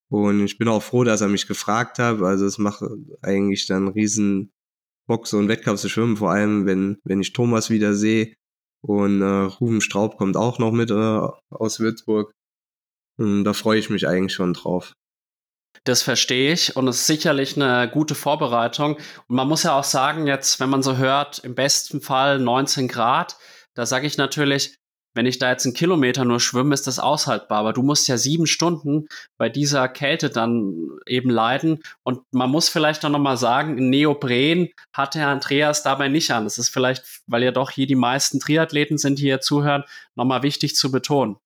Und ich bin auch froh, dass er mich gefragt hat. Also es macht eigentlich dann riesen Bock, so einen Wettkampf zu schwimmen. Vor allem, wenn, wenn ich Thomas wieder sehe. Und äh, Ruben Straub kommt auch noch mit äh, aus Würzburg. Und da freue ich mich eigentlich schon drauf. Das verstehe ich und es ist sicherlich eine gute Vorbereitung. Und man muss ja auch sagen, jetzt, wenn man so hört, im besten Fall 19 Grad, da sage ich natürlich, wenn ich da jetzt einen Kilometer nur schwimme, ist das aushaltbar. Aber du musst ja sieben Stunden bei dieser Kälte dann eben leiden. Und man muss vielleicht auch nochmal sagen, Neopren hat der Andreas dabei nicht an. Das ist vielleicht, weil ja doch hier die meisten Triathleten sind, die hier zuhören, nochmal wichtig zu betonen.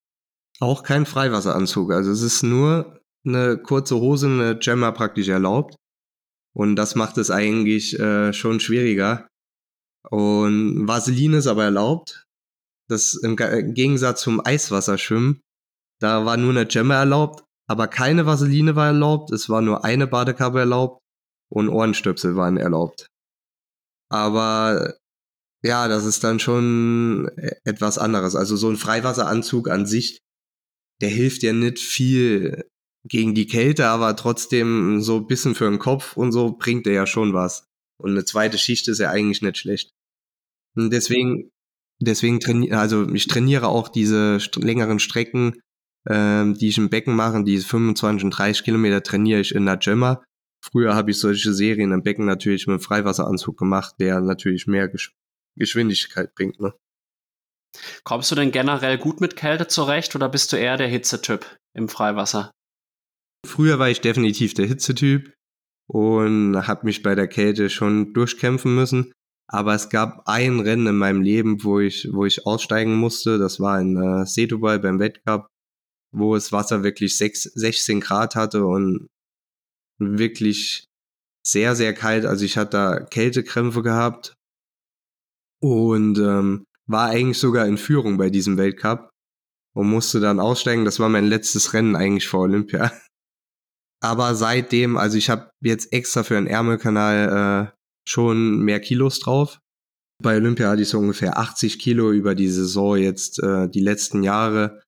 Auch kein Freiwasseranzug. Also es ist nur eine kurze Hose, eine Jammer praktisch erlaubt. Und das macht es eigentlich äh, schon schwieriger. Und Vaseline ist aber erlaubt. Das im Gegensatz zum Eiswasserschwimmen. Da war nur eine Jammer erlaubt, aber keine Vaseline war erlaubt. Es war nur eine Badekappe erlaubt und Ohrenstöpsel waren erlaubt. Aber ja, das ist dann schon e-, etwas anderes. Also so ein Freiwasseranzug an sich, der hilft ja nicht viel gegen die Kälte, aber trotzdem so ein bisschen für den Kopf und so bringt er ja schon was. Und eine zweite Schicht ist ja eigentlich nicht schlecht. Und deswegen, deswegen trainiere, also ich trainiere auch diese st längeren Strecken, ähm, die ich im Becken mache, diese 25 und 30 Kilometer trainiere ich in der Gemma. Früher habe ich solche Serien im Becken natürlich mit Freiwasseranzug gemacht, der natürlich mehr Gesch Geschwindigkeit bringt. Ne? Kommst du denn generell gut mit Kälte zurecht oder bist du eher der Hitzetyp im Freiwasser? Früher war ich definitiv der Hitzetyp und habe mich bei der Kälte schon durchkämpfen müssen. Aber es gab ein Rennen in meinem Leben, wo ich, wo ich aussteigen musste. Das war in äh, Setubal beim Weltcup, wo das Wasser wirklich 6, 16 Grad hatte und wirklich sehr, sehr kalt. Also ich hatte da Kältekrämpfe gehabt und ähm, war eigentlich sogar in Führung bei diesem Weltcup und musste dann aussteigen. Das war mein letztes Rennen eigentlich vor Olympia. Aber seitdem, also ich habe jetzt extra für den Ärmelkanal äh, schon mehr Kilos drauf. Bei Olympia hatte ich so ungefähr 80 Kilo über die Saison jetzt äh, die letzten Jahre.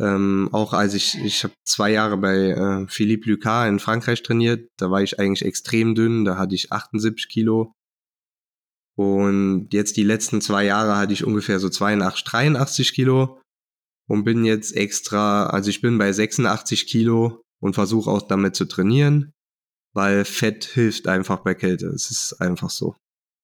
Ähm, auch als ich, ich habe zwei Jahre bei äh, Philippe Lucas in Frankreich trainiert, da war ich eigentlich extrem dünn, da hatte ich 78 Kilo. Und jetzt die letzten zwei Jahre hatte ich ungefähr so 82, 83 Kilo und bin jetzt extra, also ich bin bei 86 Kilo und versuche auch damit zu trainieren, weil Fett hilft einfach bei Kälte. Es ist einfach so.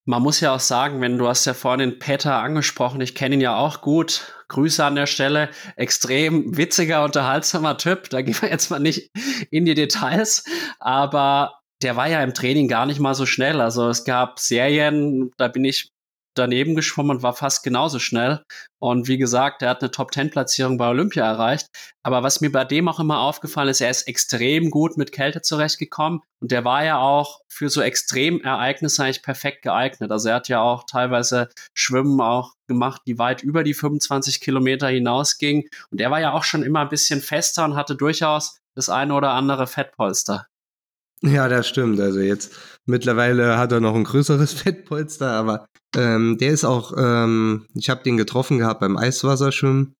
Man muss ja auch sagen, wenn du hast ja vorhin den Peter angesprochen, ich kenne ihn ja auch gut. Grüße an der Stelle. Extrem witziger, unterhaltsamer Typ. Da gehen wir jetzt mal nicht in die Details. Aber der war ja im Training gar nicht mal so schnell. Also es gab Serien, da bin ich daneben geschwommen und war fast genauso schnell. Und wie gesagt, er hat eine Top-10-Platzierung bei Olympia erreicht. Aber was mir bei dem auch immer aufgefallen ist, er ist extrem gut mit Kälte zurechtgekommen. Und der war ja auch für so Extremereignisse eigentlich perfekt geeignet. Also er hat ja auch teilweise Schwimmen auch gemacht, die weit über die 25 Kilometer hinausging. Und er war ja auch schon immer ein bisschen fester und hatte durchaus das eine oder andere Fettpolster. Ja, das stimmt. Also jetzt mittlerweile hat er noch ein größeres Fettpolster, aber ähm, der ist auch, ähm, ich habe den getroffen gehabt beim Eiswasserschwimmen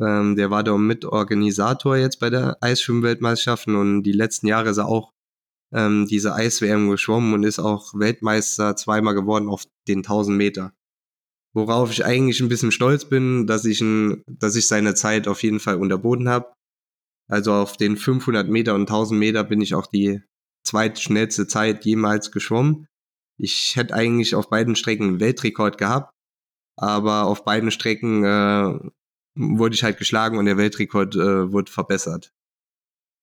Ähm, der war da Mitorganisator jetzt bei der Eisschwimmweltmeisterschaften und die letzten Jahre ist er auch ähm, diese Eis-WM geschwommen und ist auch Weltmeister zweimal geworden auf den 1000 Meter. Worauf ich eigentlich ein bisschen stolz bin, dass ich, ein, dass ich seine Zeit auf jeden Fall unterboten habe. Also auf den 500 Meter und 1000 Meter bin ich auch die zweitschnellste Zeit jemals geschwommen. Ich hätte eigentlich auf beiden Strecken einen Weltrekord gehabt, aber auf beiden Strecken äh, wurde ich halt geschlagen und der Weltrekord äh, wurde verbessert.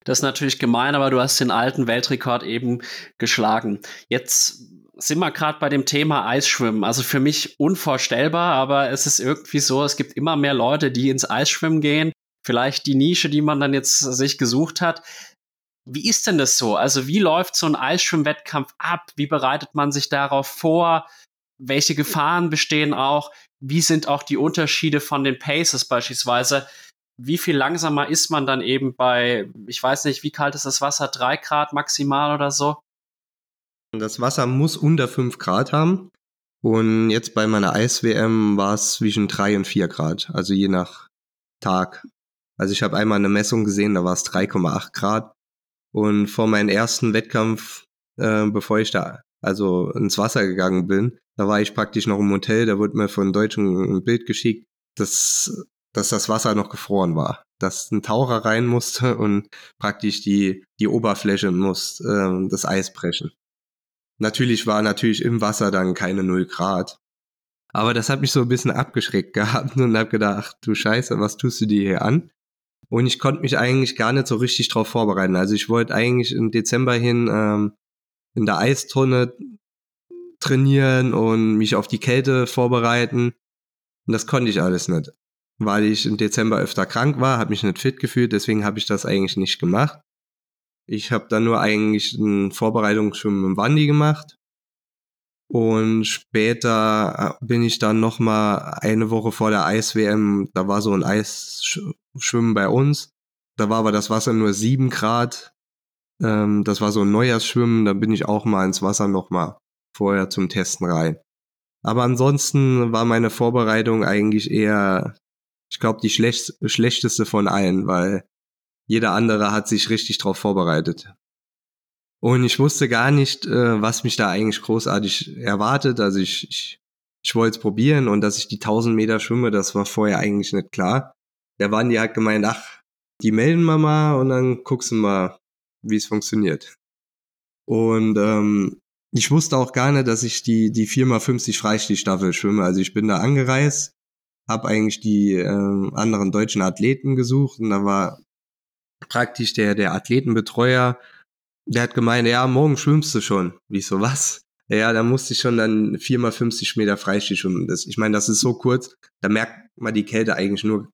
Das ist natürlich gemein, aber du hast den alten Weltrekord eben geschlagen. Jetzt sind wir gerade bei dem Thema Eisschwimmen. Also für mich unvorstellbar, aber es ist irgendwie so, es gibt immer mehr Leute, die ins Eisschwimmen gehen. Vielleicht die Nische, die man dann jetzt sich gesucht hat. Wie ist denn das so? Also wie läuft so ein Eisschwimmwettkampf ab? Wie bereitet man sich darauf vor? Welche Gefahren bestehen auch? Wie sind auch die Unterschiede von den Paces beispielsweise? wie viel langsamer ist man dann eben bei, ich weiß nicht, wie kalt ist das Wasser, drei Grad maximal oder so? Das Wasser muss unter fünf Grad haben. Und jetzt bei meiner Eis-WM war es zwischen drei und vier Grad, also je nach Tag. Also ich habe einmal eine Messung gesehen, da war es 3,8 Grad. Und vor meinem ersten Wettkampf, äh, bevor ich da also ins Wasser gegangen bin, da war ich praktisch noch im Hotel, da wurde mir von Deutschen ein Bild geschickt. Das dass das Wasser noch gefroren war. Dass ein Taucher rein musste und praktisch die, die Oberfläche muss äh, das Eis brechen. Natürlich war natürlich im Wasser dann keine null Grad. Aber das hat mich so ein bisschen abgeschreckt gehabt und hab gedacht, du Scheiße, was tust du dir hier an? Und ich konnte mich eigentlich gar nicht so richtig drauf vorbereiten. Also ich wollte eigentlich im Dezember hin ähm, in der Eistonne trainieren und mich auf die Kälte vorbereiten. Und das konnte ich alles nicht weil ich im Dezember öfter krank war, habe mich nicht fit gefühlt, deswegen habe ich das eigentlich nicht gemacht. Ich habe dann nur eigentlich ein Vorbereitungsschwimmen im Wandi gemacht. Und später äh, bin ich dann noch mal eine Woche vor der Eis-WM, da war so ein Eisschwimmen bei uns. Da war aber das Wasser nur sieben Grad. Ähm, das war so ein Neujahrsschwimmen, da bin ich auch mal ins Wasser noch mal vorher zum Testen rein. Aber ansonsten war meine Vorbereitung eigentlich eher ich glaube, die schlecht, schlechteste von allen, weil jeder andere hat sich richtig drauf vorbereitet. Und ich wusste gar nicht, äh, was mich da eigentlich großartig erwartet. Also ich, ich, ich wollte es probieren und dass ich die 1000 Meter schwimme, das war vorher eigentlich nicht klar. Der Wandi hat gemeint, ach, die melden wir mal und dann guckst du mal, wie es funktioniert. Und ähm, ich wusste auch gar nicht, dass ich die, die 4x50 Freistilstaffel schwimme. Also ich bin da angereist, habe eigentlich die äh, anderen deutschen Athleten gesucht und da war praktisch der, der Athletenbetreuer, der hat gemeint, ja, morgen schwimmst du schon. Wie so, was? Ja, da musste ich schon dann viermal 50 Meter Freistil schwimmen. Das, ich meine, das ist so kurz, da merkt man die Kälte eigentlich nur,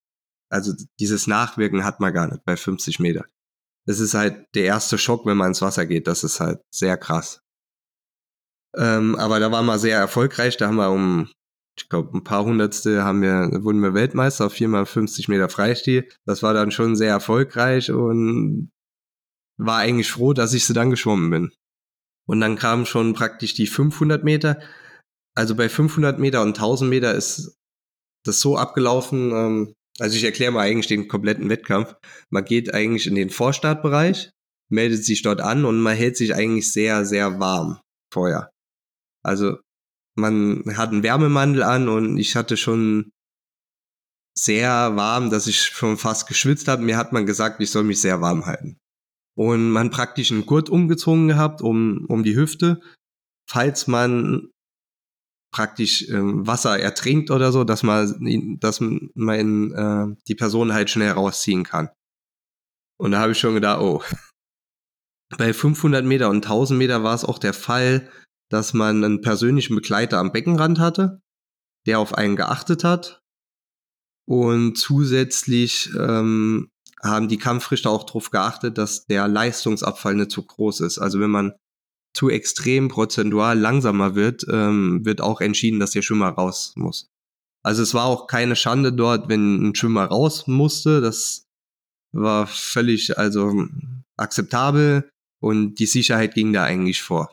also dieses Nachwirken hat man gar nicht bei 50 Meter. Das ist halt der erste Schock, wenn man ins Wasser geht. Das ist halt sehr krass. Ähm, aber da waren wir sehr erfolgreich. Da haben wir um ich glaube, ein paar Hundertste haben wir, wurden wir Weltmeister auf 4x50 Meter Freistil. Das war dann schon sehr erfolgreich und war eigentlich froh, dass ich sie dann geschwommen bin. Und dann kamen schon praktisch die 500 Meter. Also bei 500 Meter und 1000 Meter ist das so abgelaufen. Ähm, also ich erkläre mal eigentlich den kompletten Wettkampf. Man geht eigentlich in den Vorstartbereich, meldet sich dort an und man hält sich eigentlich sehr, sehr warm vorher. Also man hat einen Wärmemantel an und ich hatte schon sehr warm, dass ich schon fast geschwitzt habe. Mir hat man gesagt, ich soll mich sehr warm halten. Und man praktisch einen Gurt umgezogen gehabt um, um die Hüfte, falls man praktisch ähm, Wasser ertrinkt oder so, dass man, dass man äh, die Person halt schnell rausziehen kann. Und da habe ich schon gedacht, oh. Bei 500 Meter und 1000 Meter war es auch der Fall, dass man einen persönlichen Begleiter am Beckenrand hatte, der auf einen geachtet hat. Und zusätzlich ähm, haben die Kampfrichter auch darauf geachtet, dass der Leistungsabfall nicht zu groß ist. Also wenn man zu extrem prozentual langsamer wird, ähm, wird auch entschieden, dass der Schwimmer raus muss. Also es war auch keine Schande dort, wenn ein Schwimmer raus musste. Das war völlig also akzeptabel und die Sicherheit ging da eigentlich vor.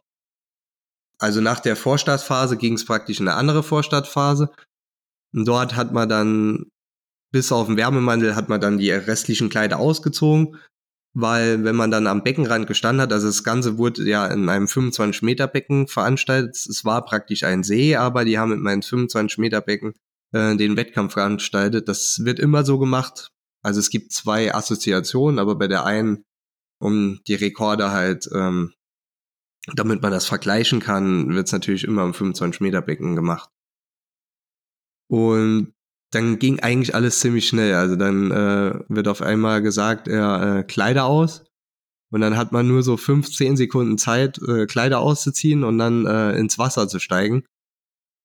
Also nach der Vorstadtphase ging es praktisch in eine andere Vorstadtphase. Und dort hat man dann bis auf den Wärmemantel hat man dann die restlichen Kleider ausgezogen, weil wenn man dann am Beckenrand gestanden hat, also das Ganze wurde ja in einem 25 Meter Becken veranstaltet, es war praktisch ein See, aber die haben mit meinem 25 Meter Becken äh, den Wettkampf veranstaltet. Das wird immer so gemacht. Also es gibt zwei Assoziationen, aber bei der einen um die Rekorde halt, ähm, damit man das vergleichen kann, wird es natürlich immer im 25 Meter Becken gemacht. Und dann ging eigentlich alles ziemlich schnell. Also dann äh, wird auf einmal gesagt, er äh, Kleider aus. Und dann hat man nur so 15 Sekunden Zeit, äh, Kleider auszuziehen und dann äh, ins Wasser zu steigen.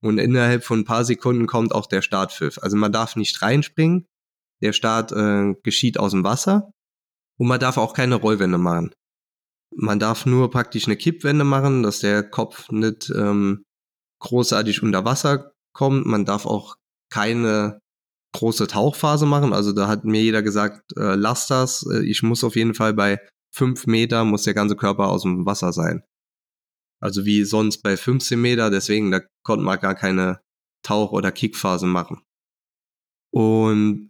Und innerhalb von ein paar Sekunden kommt auch der Startpfiff. Also man darf nicht reinspringen. Der Start äh, geschieht aus dem Wasser. Und man darf auch keine Rollwände machen. Man darf nur praktisch eine Kippwende machen, dass der Kopf nicht ähm, großartig unter Wasser kommt. Man darf auch keine große Tauchphase machen. Also da hat mir jeder gesagt, äh, lass das. Äh, ich muss auf jeden Fall bei fünf Meter muss der ganze Körper aus dem Wasser sein. Also wie sonst bei 15 Meter, deswegen da konnte man gar keine Tauch- oder Kickphase machen. Und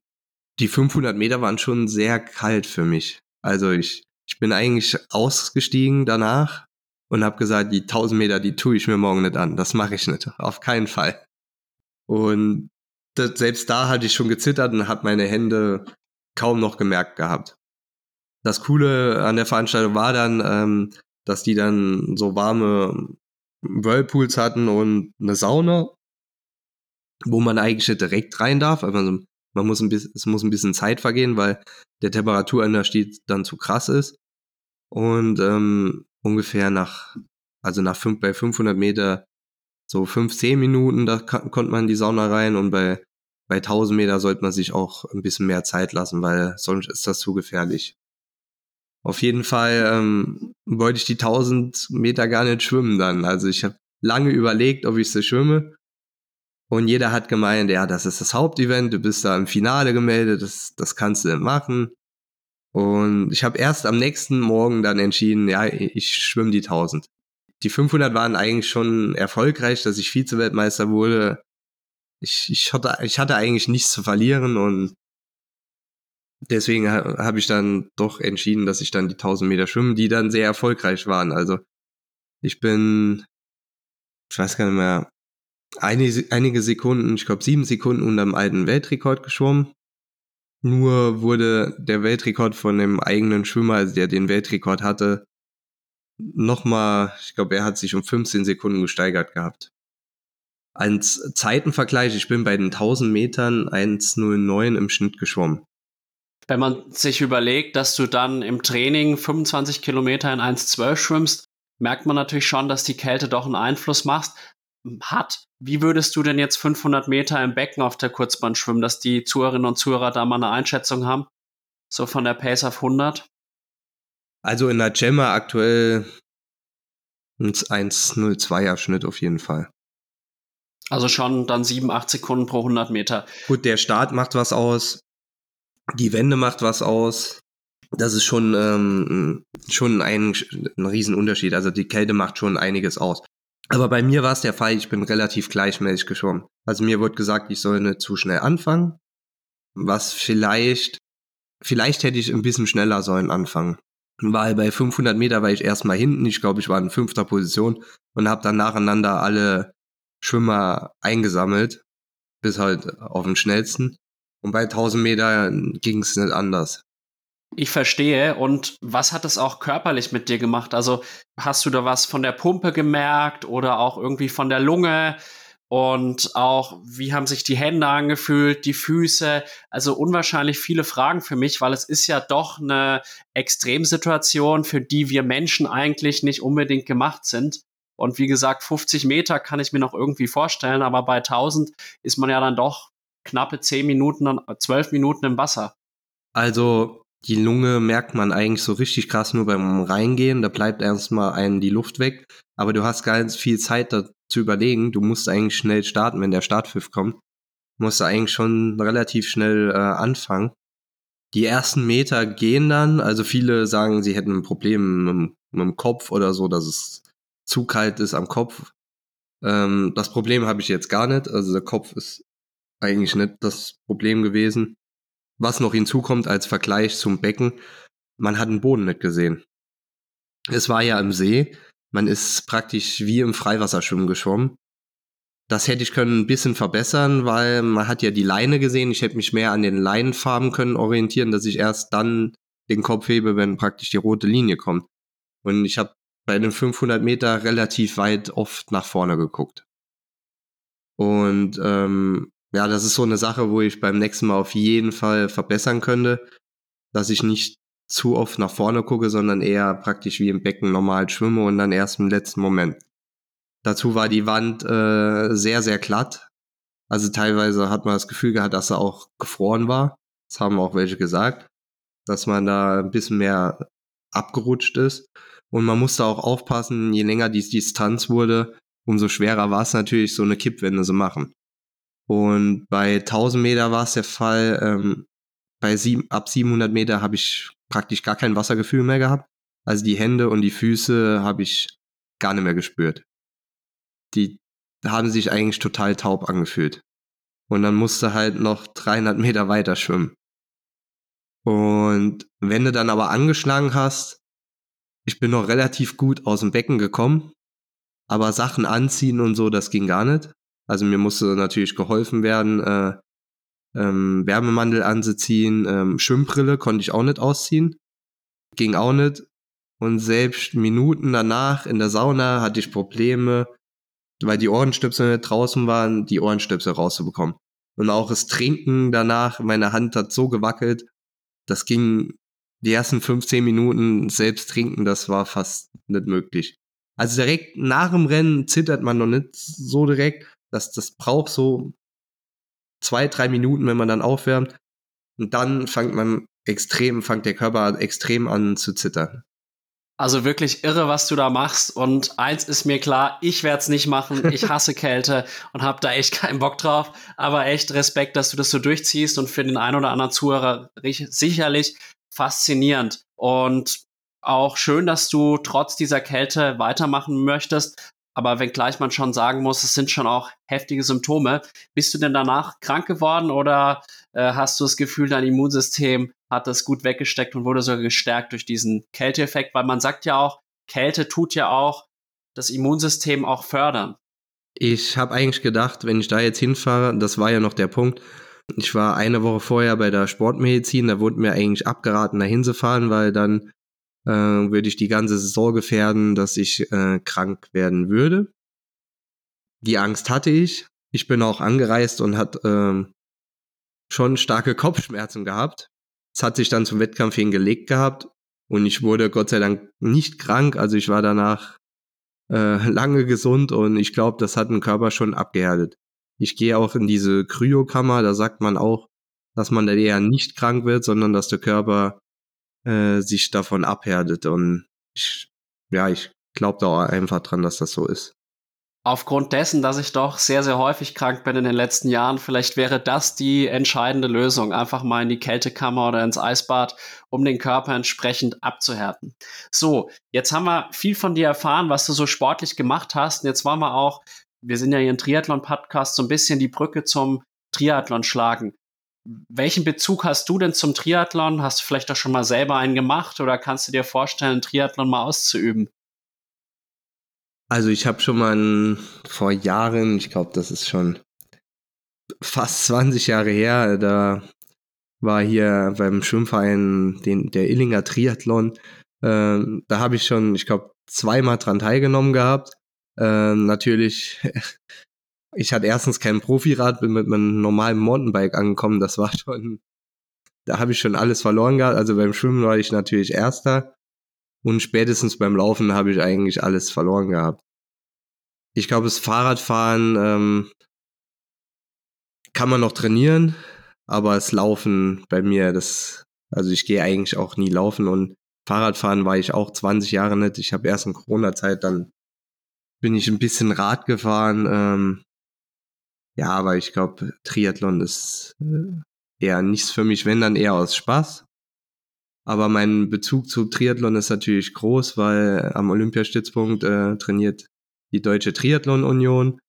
die 500 Meter waren schon sehr kalt für mich. Also ich, ich bin eigentlich ausgestiegen danach und habe gesagt, die 1000 Meter, die tue ich mir morgen nicht an. Das mache ich nicht, auf keinen Fall. Und das, selbst da hatte ich schon gezittert und habe meine Hände kaum noch gemerkt gehabt. Das Coole an der Veranstaltung war dann, ähm, dass die dann so warme Whirlpools hatten und eine Sauna, wo man eigentlich direkt rein darf. Also man muss ein bisschen, es muss ein bisschen Zeit vergehen, weil der Temperaturunterschied dann zu krass ist. Und ähm, ungefähr nach, also nach fünf, bei 500 Meter so fünf, zehn Minuten, da konnte man in die Sauna rein und bei, bei 1000 Meter sollte man sich auch ein bisschen mehr Zeit lassen, weil sonst ist das zu gefährlich. Auf jeden Fall ähm, wollte ich die 1000 Meter gar nicht schwimmen dann. Also ich habe lange überlegt, ob ich sie schwimme. Und jeder hat gemeint, ja, das ist das Hauptevent, du bist da im Finale gemeldet, das, das kannst du machen. Und ich habe erst am nächsten Morgen dann entschieden, ja, ich schwimme die 1000 die 500 waren eigentlich schon erfolgreich, dass ich Vize-Weltmeister wurde. Ich, ich, hatte, ich hatte eigentlich nichts zu verlieren und deswegen habe ich dann doch entschieden, dass ich dann die 1000 Meter schwimme, die dann sehr erfolgreich waren. Also ich bin, ich weiß gar nicht mehr, einige, einige Sekunden, ich glaube sieben Sekunden unter dem alten Weltrekord geschwommen. Nur wurde der Weltrekord von dem eigenen Schwimmer, also der den Weltrekord hatte, nochmal, ich glaube, er hat sich um 15 Sekunden gesteigert gehabt. Als Zeitenvergleich, ich bin bei den 1000 Metern 1,09 im Schnitt geschwommen. Wenn man sich überlegt, dass du dann im Training 25 Kilometer in 1,12 schwimmst, merkt man natürlich schon, dass die Kälte doch einen Einfluss macht, hat. Wie würdest du denn jetzt 500 Meter im Becken auf der Kurzbahn schwimmen, dass die Zuhörerinnen und Zuhörer da mal eine Einschätzung haben? So von der Pace auf 100? Also in der Gemma aktuell ein 1,02er Schnitt auf jeden Fall. Also schon dann 7, 8 Sekunden pro 100 Meter. Gut, der Start macht was aus. Die Wende macht was aus. Das ist schon, ähm, schon ein, ein Riesenunterschied. Also die Kälte macht schon einiges aus. Aber bei mir war es der Fall, ich bin relativ gleichmäßig geschwommen. Also mir wurde gesagt, ich soll nicht zu schnell anfangen. Was vielleicht, vielleicht hätte ich ein bisschen schneller sollen anfangen weil bei 500 Meter war ich erstmal hinten. Ich glaube, ich war in fünfter Position und habe dann nacheinander alle Schwimmer eingesammelt, bis halt auf den schnellsten. Und bei 1000 Meter ging es nicht anders. Ich verstehe. Und was hat das auch körperlich mit dir gemacht? Also hast du da was von der Pumpe gemerkt oder auch irgendwie von der Lunge? Und auch, wie haben sich die Hände angefühlt, die Füße? Also unwahrscheinlich viele Fragen für mich, weil es ist ja doch eine Extremsituation, für die wir Menschen eigentlich nicht unbedingt gemacht sind. Und wie gesagt, 50 Meter kann ich mir noch irgendwie vorstellen, aber bei 1000 ist man ja dann doch knappe 10 Minuten, 12 Minuten im Wasser. Also die Lunge merkt man eigentlich so richtig krass nur beim Reingehen. Da bleibt erstmal einen die Luft weg. Aber du hast ganz viel Zeit da zu überlegen. Du musst eigentlich schnell starten, wenn der Startpfiff kommt. Du musst eigentlich schon relativ schnell äh, anfangen. Die ersten Meter gehen dann. Also viele sagen, sie hätten ein Problem mit, mit dem Kopf oder so, dass es zu kalt ist am Kopf. Ähm, das Problem habe ich jetzt gar nicht. Also der Kopf ist eigentlich nicht das Problem gewesen. Was noch hinzukommt als Vergleich zum Becken, man hat den Boden nicht gesehen. Es war ja im See, man ist praktisch wie im Freiwasserschwimmen geschwommen. Das hätte ich können ein bisschen verbessern, weil man hat ja die Leine gesehen. Ich hätte mich mehr an den Leinenfarben können orientieren, dass ich erst dann den Kopf hebe, wenn praktisch die rote Linie kommt. Und ich habe bei den 500 Meter relativ weit oft nach vorne geguckt. Und ähm, ja, das ist so eine Sache, wo ich beim nächsten Mal auf jeden Fall verbessern könnte, dass ich nicht zu oft nach vorne gucke, sondern eher praktisch wie im Becken normal schwimme und dann erst im letzten Moment. Dazu war die Wand äh, sehr, sehr glatt. Also teilweise hat man das Gefühl gehabt, dass er auch gefroren war. Das haben auch welche gesagt, dass man da ein bisschen mehr abgerutscht ist. Und man musste auch aufpassen, je länger die Distanz wurde, umso schwerer war es natürlich, so eine Kippwende zu machen. Und bei 1000 Meter war es der Fall, ähm, bei sieben, ab 700 Meter habe ich praktisch gar kein Wassergefühl mehr gehabt. Also die Hände und die Füße habe ich gar nicht mehr gespürt. Die haben sich eigentlich total taub angefühlt. Und dann musste halt noch 300 Meter weiter schwimmen. Und wenn du dann aber angeschlagen hast, ich bin noch relativ gut aus dem Becken gekommen, aber Sachen anziehen und so, das ging gar nicht. Also mir musste natürlich geholfen werden, äh, ähm, Wärmemantel anzuziehen, ähm, Schwimmbrille konnte ich auch nicht ausziehen, ging auch nicht. Und selbst Minuten danach in der Sauna hatte ich Probleme, weil die Ohrenstöpsel nicht draußen waren, die Ohrenstöpsel rauszubekommen. Und auch das Trinken danach, meine Hand hat so gewackelt, das ging die ersten 15 Minuten selbst trinken, das war fast nicht möglich. Also direkt nach dem Rennen zittert man noch nicht so direkt, dass das braucht so zwei, drei Minuten, wenn man dann aufwärmt. Und dann fängt man extrem, fängt der Körper extrem an zu zittern. Also wirklich irre, was du da machst. Und eins ist mir klar, ich werde es nicht machen. Ich hasse Kälte und habe da echt keinen Bock drauf. Aber echt Respekt, dass du das so durchziehst und für den einen oder anderen Zuhörer sicherlich faszinierend. Und auch schön, dass du trotz dieser Kälte weitermachen möchtest. Aber wenngleich man schon sagen muss, es sind schon auch heftige Symptome. Bist du denn danach krank geworden oder äh, hast du das Gefühl, dein Immunsystem hat das gut weggesteckt und wurde sogar gestärkt durch diesen Kälteeffekt? Weil man sagt ja auch, Kälte tut ja auch das Immunsystem auch fördern. Ich habe eigentlich gedacht, wenn ich da jetzt hinfahre, das war ja noch der Punkt. Ich war eine Woche vorher bei der Sportmedizin, da wurde mir eigentlich abgeraten, da hinzufahren, weil dann äh, würde ich die ganze Saison gefährden, dass ich äh, krank werden würde. Die Angst hatte ich. Ich bin auch angereist und hat ähm, schon starke Kopfschmerzen gehabt. Es hat sich dann zum Wettkampf hingelegt gehabt und ich wurde Gott sei Dank nicht krank. Also ich war danach äh, lange gesund und ich glaube, das hat den Körper schon abgehärtet. Ich gehe auch in diese Kryokammer, da sagt man auch, dass man da eher nicht krank wird, sondern dass der Körper äh, sich davon abhärtet. Und ich, ja, ich glaube da auch einfach dran, dass das so ist. Aufgrund dessen, dass ich doch sehr, sehr häufig krank bin in den letzten Jahren, vielleicht wäre das die entscheidende Lösung. Einfach mal in die Kältekammer oder ins Eisbad, um den Körper entsprechend abzuhärten. So, jetzt haben wir viel von dir erfahren, was du so sportlich gemacht hast. Und jetzt wollen wir auch, wir sind ja hier im Triathlon-Podcast, so ein bisschen die Brücke zum Triathlon schlagen. Welchen Bezug hast du denn zum Triathlon? Hast du vielleicht auch schon mal selber einen gemacht oder kannst du dir vorstellen, Triathlon mal auszuüben? Also ich habe schon mal einen, vor Jahren, ich glaube, das ist schon fast 20 Jahre her, da war hier beim Schwimmverein den, der Illinger Triathlon. Ähm, da habe ich schon, ich glaube, zweimal dran teilgenommen gehabt. Ähm, natürlich ich hatte erstens kein Profirad, bin mit meinem normalen Mountainbike angekommen. Das war schon, da habe ich schon alles verloren gehabt. Also beim Schwimmen war ich natürlich Erster und spätestens beim Laufen habe ich eigentlich alles verloren gehabt. Ich glaube, das Fahrradfahren ähm, kann man noch trainieren, aber das Laufen bei mir, das, also ich gehe eigentlich auch nie laufen und Fahrradfahren war ich auch 20 Jahre nicht. Ich habe erst in Corona-Zeit dann bin ich ein bisschen Rad gefahren. Ähm, ja, aber ich glaube, Triathlon ist äh, eher nichts für mich, wenn dann eher aus Spaß. Aber mein Bezug zu Triathlon ist natürlich groß, weil am Olympiastützpunkt äh, trainiert die Deutsche Triathlon Union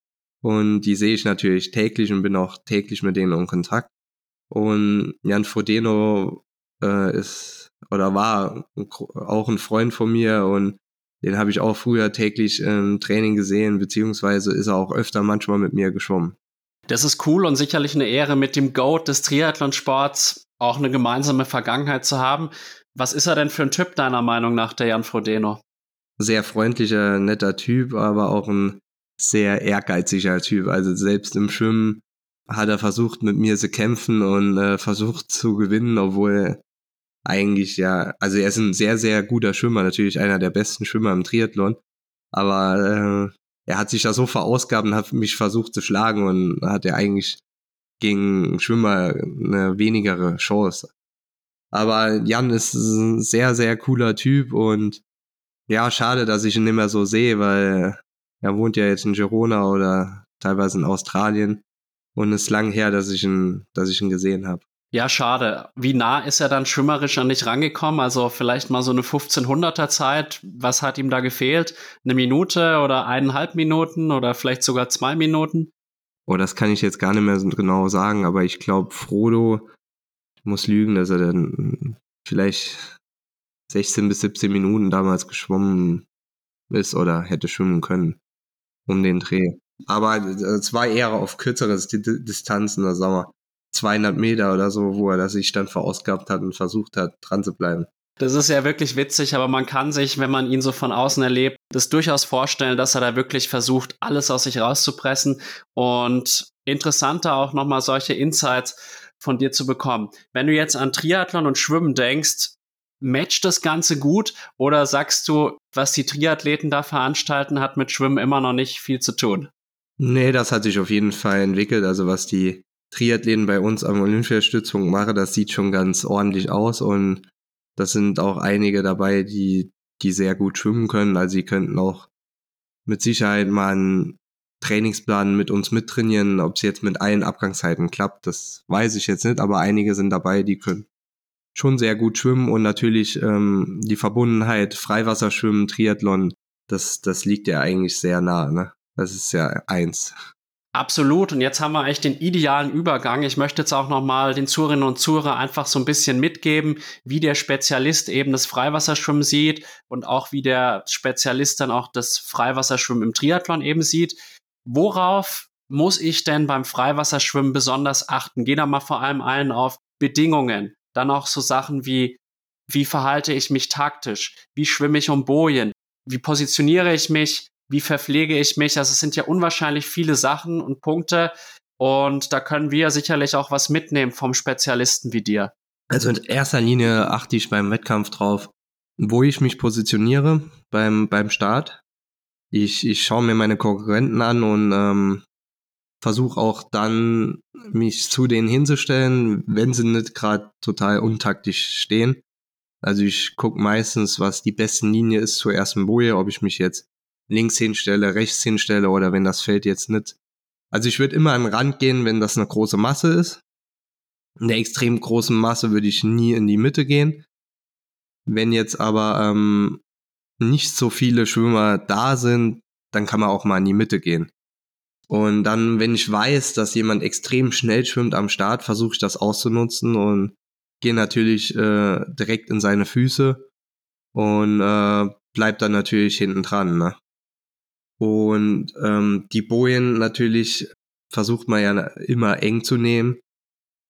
und die sehe ich natürlich täglich und bin auch täglich mit denen in Kontakt. Und Jan Frodeno äh, ist oder war auch ein Freund von mir und den habe ich auch früher täglich im Training gesehen, beziehungsweise ist er auch öfter manchmal mit mir geschwommen. Das ist cool und sicherlich eine Ehre, mit dem GOAT des Triathlonsports auch eine gemeinsame Vergangenheit zu haben. Was ist er denn für ein Typ deiner Meinung nach, der Jan Frodeno? Sehr freundlicher, netter Typ, aber auch ein sehr ehrgeiziger Typ. Also selbst im Schwimmen hat er versucht, mit mir zu kämpfen und äh, versucht zu gewinnen, obwohl eigentlich ja, also er ist ein sehr, sehr guter Schwimmer, natürlich einer der besten Schwimmer im Triathlon. Aber äh, er hat sich da so verausgabt und hat mich versucht zu schlagen und hat er eigentlich gegen Schwimmer eine wenigere Chance. Aber Jan ist ein sehr, sehr cooler Typ und ja, schade, dass ich ihn nicht mehr so sehe, weil er wohnt ja jetzt in Girona oder teilweise in Australien und es ist lang her, dass ich ihn, dass ich ihn gesehen habe. Ja, schade. Wie nah ist er dann schwimmerisch an dich rangekommen? Also vielleicht mal so eine 1500er Zeit. Was hat ihm da gefehlt? Eine Minute oder eineinhalb Minuten oder vielleicht sogar zwei Minuten? Oh, das kann ich jetzt gar nicht mehr so genau sagen, aber ich glaube, Frodo muss lügen, dass er dann vielleicht 16 bis 17 Minuten damals geschwommen ist oder hätte schwimmen können um den Dreh. Aber es war eher auf kürzere Distanzen, da sagen wir 200 Meter oder so, wo er sich dann verausgabt hat und versucht hat, dran zu bleiben. Das ist ja wirklich witzig, aber man kann sich, wenn man ihn so von außen erlebt, das durchaus vorstellen, dass er da wirklich versucht, alles aus sich rauszupressen und interessanter auch nochmal solche Insights von dir zu bekommen. Wenn du jetzt an Triathlon und Schwimmen denkst, matcht das Ganze gut oder sagst du, was die Triathleten da veranstalten, hat mit Schwimmen immer noch nicht viel zu tun? Nee, das hat sich auf jeden Fall entwickelt. Also was die Triathleten bei uns am Olympiastützpunkt machen, das sieht schon ganz ordentlich aus und das sind auch einige dabei, die, die sehr gut schwimmen können. Also sie könnten auch mit Sicherheit mal einen Trainingsplan mit uns mittrainieren. Ob es jetzt mit allen Abgangszeiten klappt, das weiß ich jetzt nicht, aber einige sind dabei, die können schon sehr gut schwimmen und natürlich ähm, die Verbundenheit Freiwasserschwimmen, Triathlon, das, das liegt ja eigentlich sehr nah. Ne? Das ist ja eins. Absolut. Und jetzt haben wir echt den idealen Übergang. Ich möchte jetzt auch nochmal den Zuhörerinnen und Zuhörern einfach so ein bisschen mitgeben, wie der Spezialist eben das Freiwasserschwimmen sieht und auch wie der Spezialist dann auch das Freiwasserschwimmen im Triathlon eben sieht. Worauf muss ich denn beim Freiwasserschwimmen besonders achten? Geh da mal vor allem ein auf Bedingungen. Dann auch so Sachen wie, wie verhalte ich mich taktisch? Wie schwimme ich um Bojen? Wie positioniere ich mich? Wie verpflege ich mich? Also es sind ja unwahrscheinlich viele Sachen und Punkte und da können wir sicherlich auch was mitnehmen vom Spezialisten wie dir. Also in erster Linie achte ich beim Wettkampf drauf, wo ich mich positioniere beim, beim Start. Ich, ich schaue mir meine Konkurrenten an und ähm, versuche auch dann, mich zu denen hinzustellen, wenn sie nicht gerade total untaktisch stehen. Also ich gucke meistens, was die besten Linie ist zur ersten Boje, ob ich mich jetzt links hinstelle, rechts hinstelle oder wenn das Feld jetzt nicht. Also ich würde immer an den Rand gehen, wenn das eine große Masse ist. In der extrem großen Masse würde ich nie in die Mitte gehen. Wenn jetzt aber ähm, nicht so viele Schwimmer da sind, dann kann man auch mal in die Mitte gehen. Und dann, wenn ich weiß, dass jemand extrem schnell schwimmt am Start, versuche ich das auszunutzen und gehe natürlich äh, direkt in seine Füße und äh, bleib dann natürlich hinten dran. Ne? Und ähm, die Bojen natürlich versucht man ja immer eng zu nehmen.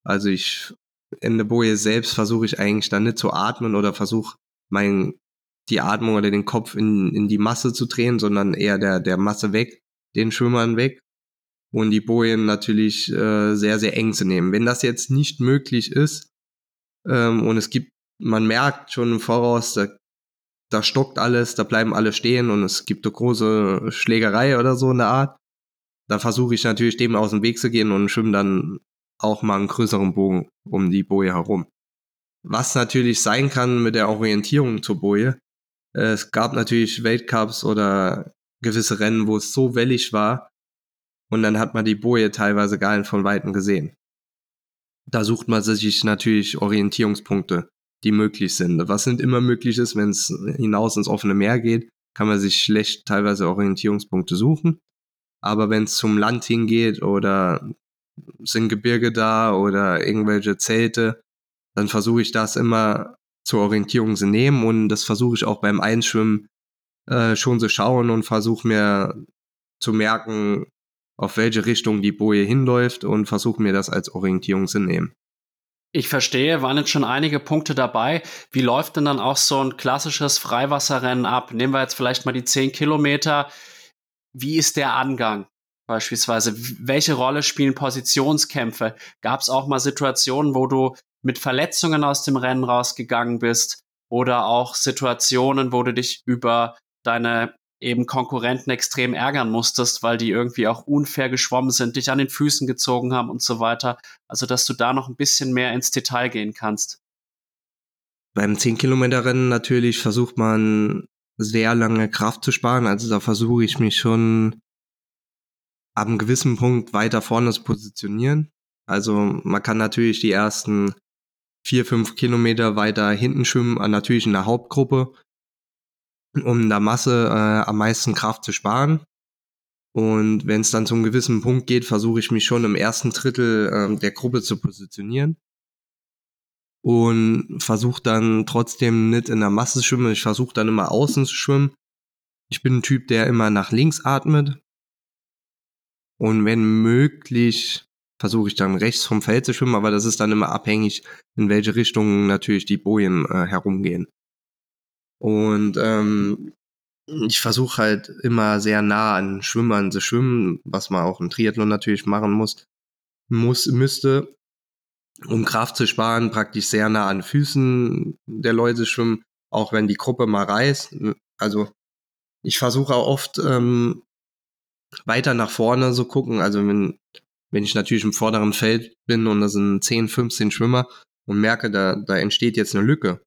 Also ich in der Boje selbst versuche ich eigentlich dann nicht zu atmen oder versuche mein die Atmung oder den Kopf in, in die Masse zu drehen, sondern eher der, der Masse weg, den Schwimmern weg und die Bojen natürlich äh, sehr, sehr eng zu nehmen. Wenn das jetzt nicht möglich ist ähm, und es gibt, man merkt schon im Voraus, da da stockt alles, da bleiben alle stehen und es gibt eine große Schlägerei oder so in der Art. Da versuche ich natürlich dem aus dem Weg zu gehen und schwimme dann auch mal einen größeren Bogen um die Boje herum. Was natürlich sein kann mit der Orientierung zur Boje. Es gab natürlich Weltcups oder gewisse Rennen, wo es so wellig war und dann hat man die Boje teilweise gar nicht von Weitem gesehen. Da sucht man sich natürlich Orientierungspunkte die möglich sind. Was nicht immer möglich ist, wenn es hinaus ins offene Meer geht, kann man sich schlecht teilweise Orientierungspunkte suchen. Aber wenn es zum Land hingeht oder sind Gebirge da oder irgendwelche Zelte, dann versuche ich das immer zur Orientierung zu nehmen und das versuche ich auch beim Einschwimmen äh, schon zu schauen und versuche mir zu merken, auf welche Richtung die Boje hinläuft und versuche mir das als Orientierung zu nehmen. Ich verstehe, waren jetzt schon einige Punkte dabei. Wie läuft denn dann auch so ein klassisches Freiwasserrennen ab? Nehmen wir jetzt vielleicht mal die 10 Kilometer. Wie ist der Angang? Beispielsweise, welche Rolle spielen Positionskämpfe? Gab es auch mal Situationen, wo du mit Verletzungen aus dem Rennen rausgegangen bist? Oder auch Situationen, wo du dich über deine eben Konkurrenten extrem ärgern musstest, weil die irgendwie auch unfair geschwommen sind, dich an den Füßen gezogen haben und so weiter. Also, dass du da noch ein bisschen mehr ins Detail gehen kannst. Beim 10 Kilometer Rennen natürlich versucht man sehr lange Kraft zu sparen. Also da versuche ich mich schon ab einem gewissen Punkt weiter vorne zu positionieren. Also man kann natürlich die ersten vier, fünf Kilometer weiter hinten schwimmen, natürlich in der Hauptgruppe um in der Masse äh, am meisten Kraft zu sparen. Und wenn es dann zu einem gewissen Punkt geht, versuche ich mich schon im ersten Drittel äh, der Gruppe zu positionieren. Und versuche dann trotzdem nicht in der Masse zu schwimmen. Ich versuche dann immer außen zu schwimmen. Ich bin ein Typ, der immer nach links atmet. Und wenn möglich, versuche ich dann rechts vom Feld zu schwimmen, aber das ist dann immer abhängig, in welche Richtung natürlich die Bojen äh, herumgehen. Und ähm, ich versuche halt immer sehr nah an Schwimmern zu schwimmen, was man auch im Triathlon natürlich machen muss, muss müsste, um Kraft zu sparen, praktisch sehr nah an Füßen der Leute schwimmen, auch wenn die Gruppe mal reißt. Also ich versuche auch oft ähm, weiter nach vorne zu gucken. Also wenn, wenn ich natürlich im vorderen Feld bin und da sind 10, 15 Schwimmer und merke, da, da entsteht jetzt eine Lücke,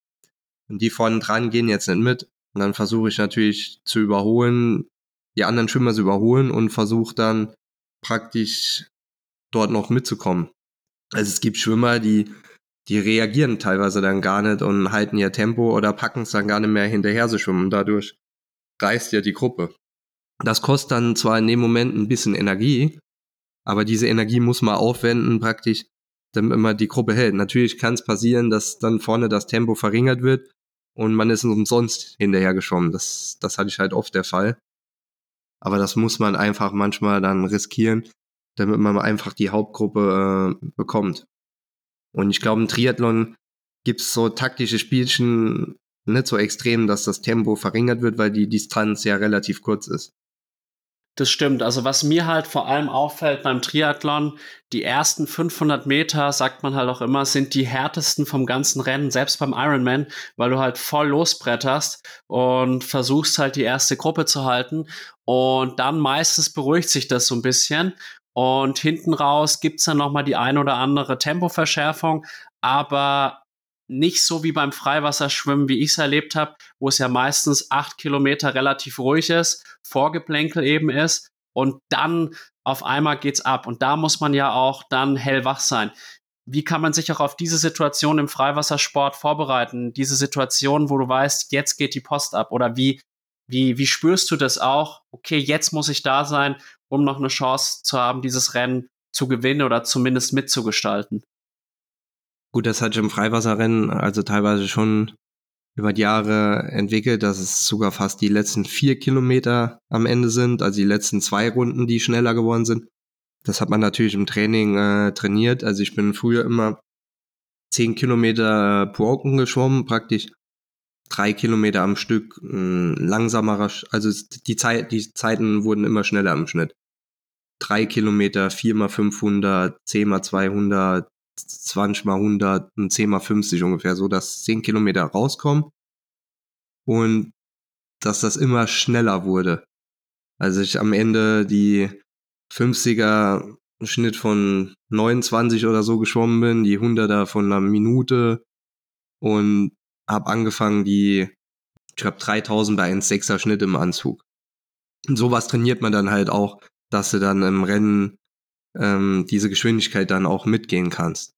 und die vorne dran gehen jetzt nicht mit. Und dann versuche ich natürlich zu überholen, die anderen Schwimmer zu überholen und versuche dann praktisch dort noch mitzukommen. Also es gibt Schwimmer, die, die reagieren teilweise dann gar nicht und halten ihr Tempo oder packen es dann gar nicht mehr hinterher zu schwimmen. Und dadurch reißt ja die Gruppe. Das kostet dann zwar in dem Moment ein bisschen Energie, aber diese Energie muss man aufwenden, praktisch, damit man die Gruppe hält. Natürlich kann es passieren, dass dann vorne das Tempo verringert wird und man ist umsonst hinterher geschwommen. Das, das hatte ich halt oft der Fall. Aber das muss man einfach manchmal dann riskieren, damit man einfach die Hauptgruppe äh, bekommt. Und ich glaube, im Triathlon gibt's so taktische Spielchen nicht so extrem, dass das Tempo verringert wird, weil die Distanz ja relativ kurz ist. Das stimmt. Also was mir halt vor allem auffällt beim Triathlon, die ersten 500 Meter, sagt man halt auch immer, sind die härtesten vom ganzen Rennen, selbst beim Ironman, weil du halt voll losbretterst und versuchst halt die erste Gruppe zu halten. Und dann meistens beruhigt sich das so ein bisschen. Und hinten raus gibt's dann nochmal die ein oder andere Tempoverschärfung. Aber nicht so wie beim Freiwasserschwimmen, wie ich es erlebt habe, wo es ja meistens acht Kilometer relativ ruhig ist, Vorgeplänkel eben ist und dann auf einmal geht's ab. Und da muss man ja auch dann hellwach sein. Wie kann man sich auch auf diese Situation im Freiwassersport vorbereiten? Diese Situation, wo du weißt, jetzt geht die Post ab. Oder wie, wie, wie spürst du das auch? Okay, jetzt muss ich da sein, um noch eine Chance zu haben, dieses Rennen zu gewinnen oder zumindest mitzugestalten. Gut, das hat im Freiwasserrennen also teilweise schon über die Jahre entwickelt, dass es sogar fast die letzten vier Kilometer am Ende sind, also die letzten zwei Runden, die schneller geworden sind. Das hat man natürlich im Training äh, trainiert. Also ich bin früher immer zehn Kilometer broken geschwommen, praktisch drei Kilometer am Stück, äh, langsamerer, also die Zeit, die Zeiten wurden immer schneller im Schnitt. Drei Kilometer, vier mal 500, zehn mal 200, 20 mal 100 und 10 mal 50 ungefähr, so dass 10 Kilometer rauskommen und dass das immer schneller wurde. Also ich am Ende die 50er Schnitt von 29 oder so geschwommen bin, die 100er von einer Minute und habe angefangen die, ich glaube 3000 bei 1,6er Schnitt im Anzug. Und sowas trainiert man dann halt auch, dass du dann im Rennen ähm, diese Geschwindigkeit dann auch mitgehen kannst.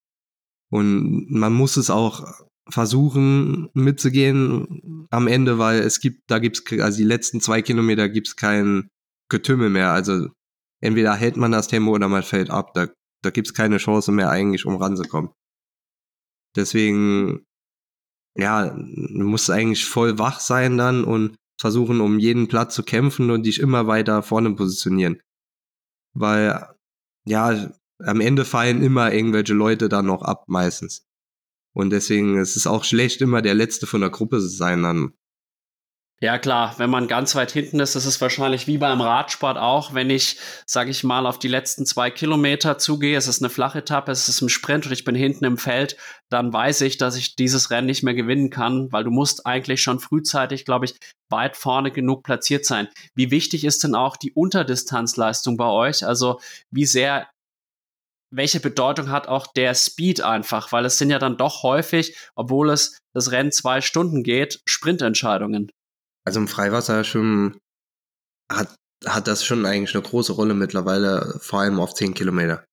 Und man muss es auch versuchen mitzugehen am Ende, weil es gibt, da gibt's, also die letzten zwei Kilometer gibt's kein Getümmel mehr. Also entweder hält man das Tempo oder man fällt ab. Da da gibt's keine Chance mehr eigentlich, um ranzukommen. Deswegen, ja, du musst eigentlich voll wach sein dann und versuchen, um jeden Platz zu kämpfen und dich immer weiter vorne positionieren. Weil, ja, am Ende fallen immer irgendwelche Leute dann noch ab, meistens. Und deswegen ist es auch schlecht, immer der Letzte von der Gruppe zu sein dann. Ja klar, wenn man ganz weit hinten ist, ist es wahrscheinlich wie beim Radsport auch, wenn ich, sage ich mal, auf die letzten zwei Kilometer zugehe, es ist eine flache Etappe, es ist ein Sprint und ich bin hinten im Feld, dann weiß ich, dass ich dieses Rennen nicht mehr gewinnen kann, weil du musst eigentlich schon frühzeitig, glaube ich, weit vorne genug platziert sein. Wie wichtig ist denn auch die Unterdistanzleistung bei euch? Also wie sehr welche Bedeutung hat auch der Speed einfach, weil es sind ja dann doch häufig, obwohl es das Rennen zwei Stunden geht, Sprintentscheidungen. Also im Freiwasserschwimmen hat, hat das schon eigentlich eine große Rolle mittlerweile, vor allem auf 10 Kilometer.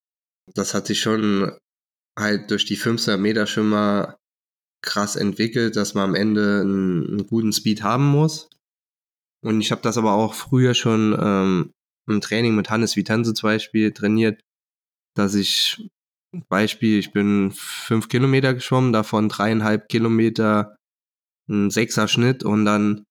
Das hat sich schon halt durch die 15 Meter Schwimmer krass entwickelt, dass man am Ende einen, einen guten Speed haben muss. Und ich habe das aber auch früher schon ähm, im Training mit Hannes Vitanze zum Beispiel trainiert, dass ich, Beispiel, ich bin fünf Kilometer geschwommen, davon dreieinhalb Kilometer ein Sechser-Schnitt und dann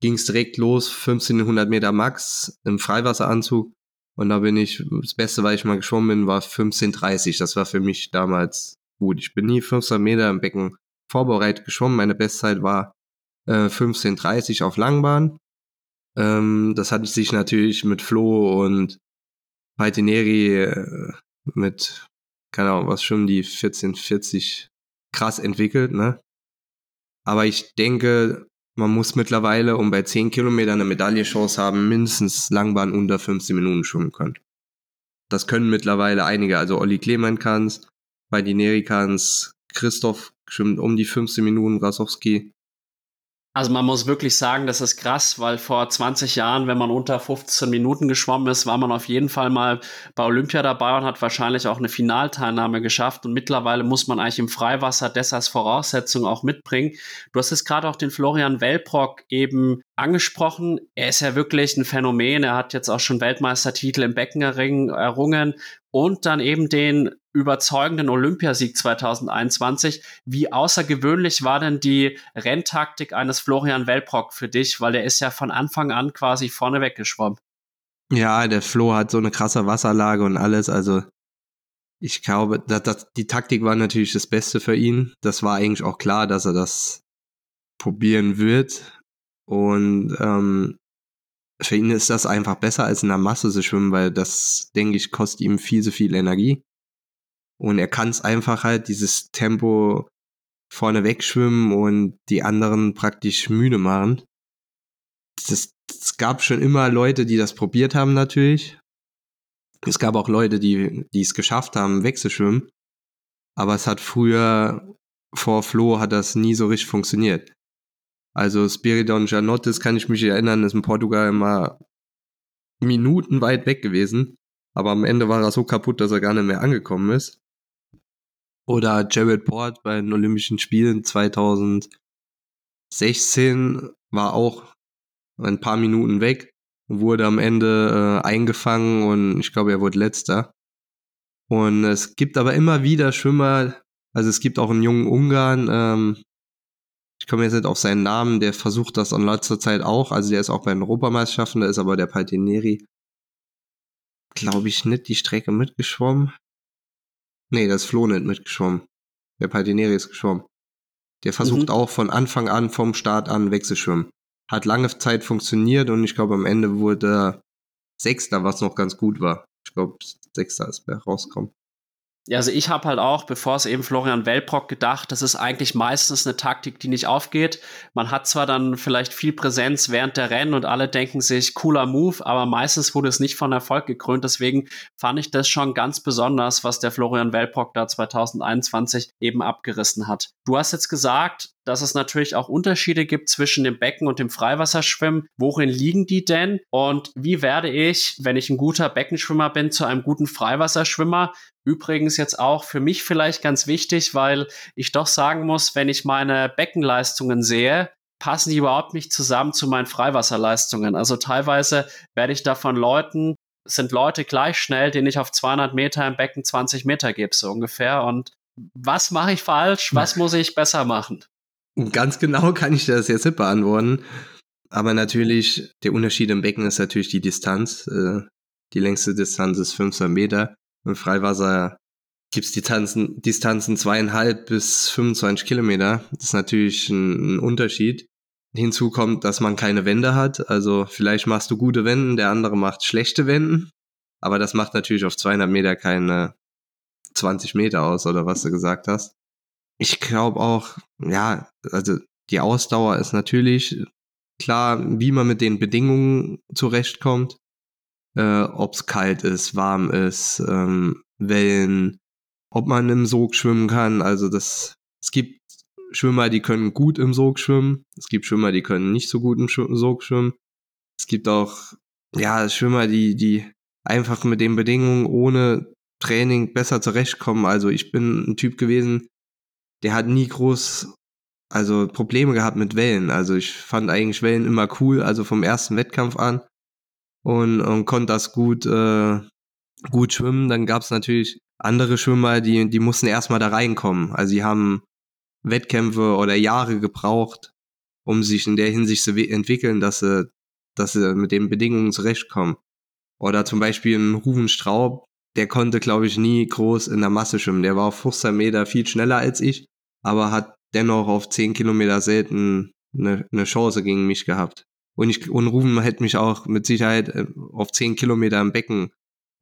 ging es direkt los, 1500 Meter Max im Freiwasseranzug. Und da bin ich, das Beste, weil ich mal geschwommen bin, war 15,30. Das war für mich damals gut. Ich bin nie 15 Meter im Becken vorbereitet geschwommen. Meine Bestzeit war äh, 15,30 auf Langbahn. Ähm, das hatte sich natürlich mit Flo und Paitineri äh, mit, keine Ahnung, was schon die 14,40 krass entwickelt, ne? Aber ich denke, man muss mittlerweile, um bei 10 Kilometern eine Medaillenchance haben, mindestens Langbahn unter 15 Minuten schwimmen können. Das können mittlerweile einige, also Olli Klemann kann's, bei Dineri kann's, Christoph schwimmt um die 15 Minuten, Rasowski also man muss wirklich sagen, das ist krass, weil vor 20 Jahren, wenn man unter 15 Minuten geschwommen ist, war man auf jeden Fall mal bei Olympia dabei und hat wahrscheinlich auch eine Finalteilnahme geschafft. Und mittlerweile muss man eigentlich im Freiwasser das als Voraussetzung auch mitbringen. Du hast jetzt gerade auch den Florian Welbrock eben angesprochen. Er ist ja wirklich ein Phänomen. Er hat jetzt auch schon Weltmeistertitel im Becken errungen und dann eben den überzeugenden Olympiasieg 2021. Wie außergewöhnlich war denn die Renntaktik eines Florian Welbrock für dich? Weil der ist ja von Anfang an quasi vorne weggeschwommen. Ja, der Flo hat so eine krasse Wasserlage und alles. Also ich glaube, dass, dass die Taktik war natürlich das Beste für ihn. Das war eigentlich auch klar, dass er das probieren wird. Und ähm, für ihn ist das einfach besser als in der Masse zu schwimmen, weil das, denke ich, kostet ihm viel zu viel Energie. Und er kann es einfach halt dieses Tempo vorne wegschwimmen und die anderen praktisch müde machen. Es gab schon immer Leute, die das probiert haben natürlich. Es gab auch Leute, die, die es geschafft haben, wegzuschwimmen. Aber es hat früher, vor Flo, hat das nie so richtig funktioniert. Also Spiridon Janotis, kann ich mich erinnern, ist in Portugal immer Minuten weit weg gewesen. Aber am Ende war er so kaputt, dass er gar nicht mehr angekommen ist. Oder Jared Port bei den Olympischen Spielen 2016 war auch ein paar Minuten weg, wurde am Ende äh, eingefangen und ich glaube, er wurde letzter. Und es gibt aber immer wieder Schwimmer, also es gibt auch einen jungen Ungarn, ähm, ich komme jetzt nicht auf seinen Namen, der versucht das in letzter Zeit auch, also der ist auch bei den Europameisterschaften, da ist aber der Paltineri, glaube ich, nicht die Strecke mitgeschwommen. Nee, das ist Flo nicht mitgeschwommen. Der Paltineri ist geschwommen. Der versucht mhm. auch von Anfang an, vom Start an wegzuschwimmen. Hat lange Zeit funktioniert und ich glaube am Ende wurde er Sechster, was noch ganz gut war. Ich glaube, Sechster ist. Ja, also ich habe halt auch, bevor es eben Florian Welbrock gedacht, das ist eigentlich meistens eine Taktik, die nicht aufgeht. Man hat zwar dann vielleicht viel Präsenz während der Rennen und alle denken sich, cooler Move, aber meistens wurde es nicht von Erfolg gekrönt. Deswegen fand ich das schon ganz besonders, was der Florian Welbrock da 2021 eben abgerissen hat. Du hast jetzt gesagt, dass es natürlich auch Unterschiede gibt zwischen dem Becken und dem Freiwasserschwimmen. Worin liegen die denn? Und wie werde ich, wenn ich ein guter Beckenschwimmer bin, zu einem guten Freiwasserschwimmer? Übrigens jetzt auch für mich vielleicht ganz wichtig, weil ich doch sagen muss, wenn ich meine Beckenleistungen sehe, passen die überhaupt nicht zusammen zu meinen Freiwasserleistungen. Also teilweise werde ich da von Leuten sind Leute gleich schnell, denen ich auf 200 Meter im Becken 20 Meter gebe, so ungefähr. Und was mache ich falsch? Was muss ich besser machen? Ganz genau kann ich das jetzt nicht beantworten. Aber natürlich, der Unterschied im Becken ist natürlich die Distanz. Äh, die längste Distanz ist 15 Meter. Im Freiwasser gibt es Distanzen, Distanzen zweieinhalb bis 25 Kilometer. Das ist natürlich ein, ein Unterschied. Hinzu kommt, dass man keine Wände hat. Also vielleicht machst du gute Wände, der andere macht schlechte Wände. Aber das macht natürlich auf 200 Meter keine 20 Meter aus oder was du gesagt hast. Ich glaube auch, ja, also die Ausdauer ist natürlich klar, wie man mit den Bedingungen zurechtkommt. Äh, ob es kalt ist, warm ist, ähm, Wellen, ob man im Sog schwimmen kann. Also das, es gibt Schwimmer, die können gut im Sog schwimmen. Es gibt Schwimmer, die können nicht so gut im Sog schwimmen. Es gibt auch, ja, Schwimmer, die, die einfach mit den Bedingungen ohne Training besser zurechtkommen. Also ich bin ein Typ gewesen, der hat nie groß, also Probleme gehabt mit Wellen. Also ich fand eigentlich Wellen immer cool, also vom ersten Wettkampf an und, und konnte das gut, äh, gut schwimmen. Dann gab es natürlich andere Schwimmer, die, die mussten erstmal da reinkommen. Also die haben Wettkämpfe oder Jahre gebraucht, um sich in der Hinsicht zu entwickeln, dass sie, dass sie mit den Bedingungen zurechtkommen. Oder zum Beispiel ein Ruven Straub, der konnte, glaube ich, nie groß in der Masse schwimmen. Der war auf 15 Meter viel schneller als ich, aber hat dennoch auf 10 Kilometer selten eine, eine Chance gegen mich gehabt. Und, ich, und Ruven hätte mich auch mit Sicherheit äh, auf 10 Kilometer im Becken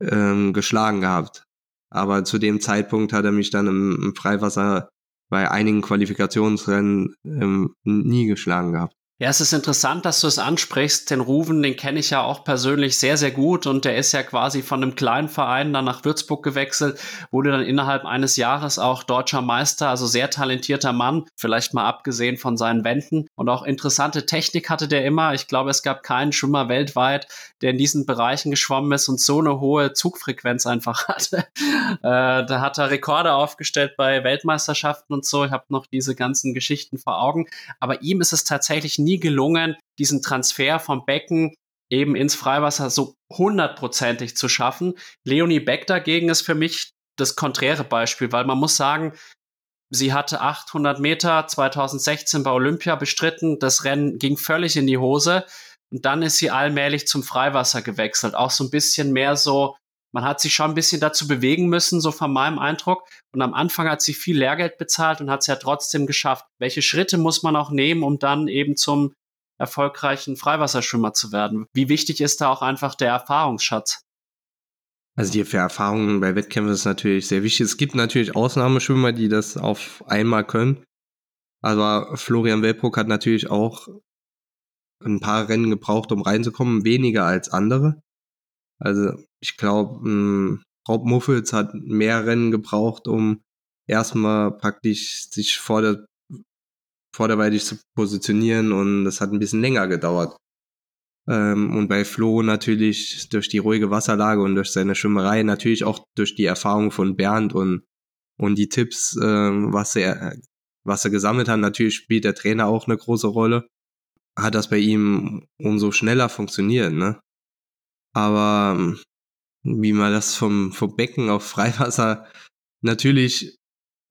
ähm, geschlagen gehabt. Aber zu dem Zeitpunkt hat er mich dann im, im Freiwasser bei einigen Qualifikationsrennen ähm, nie geschlagen gehabt. Ja, es ist interessant, dass du es ansprichst. Den Ruven, den kenne ich ja auch persönlich sehr, sehr gut und der ist ja quasi von einem kleinen Verein dann nach Würzburg gewechselt, wurde dann innerhalb eines Jahres auch deutscher Meister, also sehr talentierter Mann, vielleicht mal abgesehen von seinen Wänden und auch interessante Technik hatte der immer. Ich glaube, es gab keinen Schwimmer weltweit, der in diesen Bereichen geschwommen ist und so eine hohe Zugfrequenz einfach hatte. äh, da hat er Rekorde aufgestellt bei Weltmeisterschaften und so. Ich habe noch diese ganzen Geschichten vor Augen, aber ihm ist es tatsächlich nie gelungen, diesen Transfer vom Becken eben ins Freiwasser so hundertprozentig zu schaffen. Leonie Beck dagegen ist für mich das konträre Beispiel, weil man muss sagen, sie hatte 800 Meter 2016 bei Olympia bestritten. Das Rennen ging völlig in die Hose. Und dann ist sie allmählich zum Freiwasser gewechselt. Auch so ein bisschen mehr so, man hat sich schon ein bisschen dazu bewegen müssen, so von meinem Eindruck. Und am Anfang hat sie viel Lehrgeld bezahlt und hat es ja trotzdem geschafft. Welche Schritte muss man auch nehmen, um dann eben zum erfolgreichen Freiwasserschwimmer zu werden? Wie wichtig ist da auch einfach der Erfahrungsschatz? Also die für Erfahrungen bei Wettkämpfen ist natürlich sehr wichtig. Es gibt natürlich Ausnahmeschwimmer, die das auf einmal können. Aber Florian Welbruck hat natürlich auch ein paar Rennen gebraucht, um reinzukommen, weniger als andere. Also ich glaube, hm, Rob Muffels hat mehr Rennen gebraucht, um erstmal praktisch sich vor der vorderweitig zu positionieren und das hat ein bisschen länger gedauert. Ähm, und bei Flo natürlich durch die ruhige Wasserlage und durch seine Schwimmerei, natürlich auch durch die Erfahrung von Bernd und, und die Tipps, ähm, was er, was er gesammelt hat. Natürlich spielt der Trainer auch eine große Rolle. Hat das bei ihm umso schneller funktioniert, ne? Aber ähm, wie man das vom, vom Becken auf Freiwasser natürlich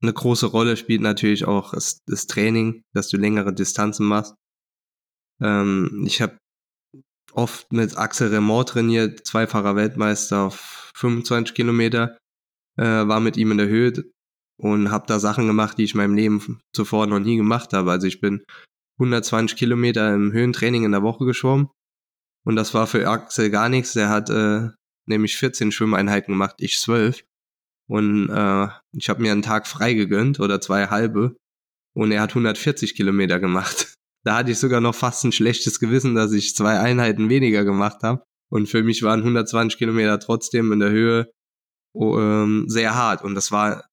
eine große Rolle spielt natürlich auch das, das Training, dass du längere Distanzen machst. Ähm, ich habe oft mit Axel Remort trainiert, zweifacher Weltmeister auf 25 Kilometer, äh, war mit ihm in der Höhe und habe da Sachen gemacht, die ich in meinem Leben zuvor noch nie gemacht habe. Also ich bin 120 Kilometer im Höhentraining in der Woche geschwommen und das war für Axel gar nichts. Der hat äh, nämlich 14 Schwimmeinheiten gemacht, ich 12. Und äh, ich habe mir einen Tag frei gegönnt oder zwei halbe. Und er hat 140 Kilometer gemacht. Da hatte ich sogar noch fast ein schlechtes Gewissen, dass ich zwei Einheiten weniger gemacht habe. Und für mich waren 120 Kilometer trotzdem in der Höhe oh, ähm, sehr hart. Und das war,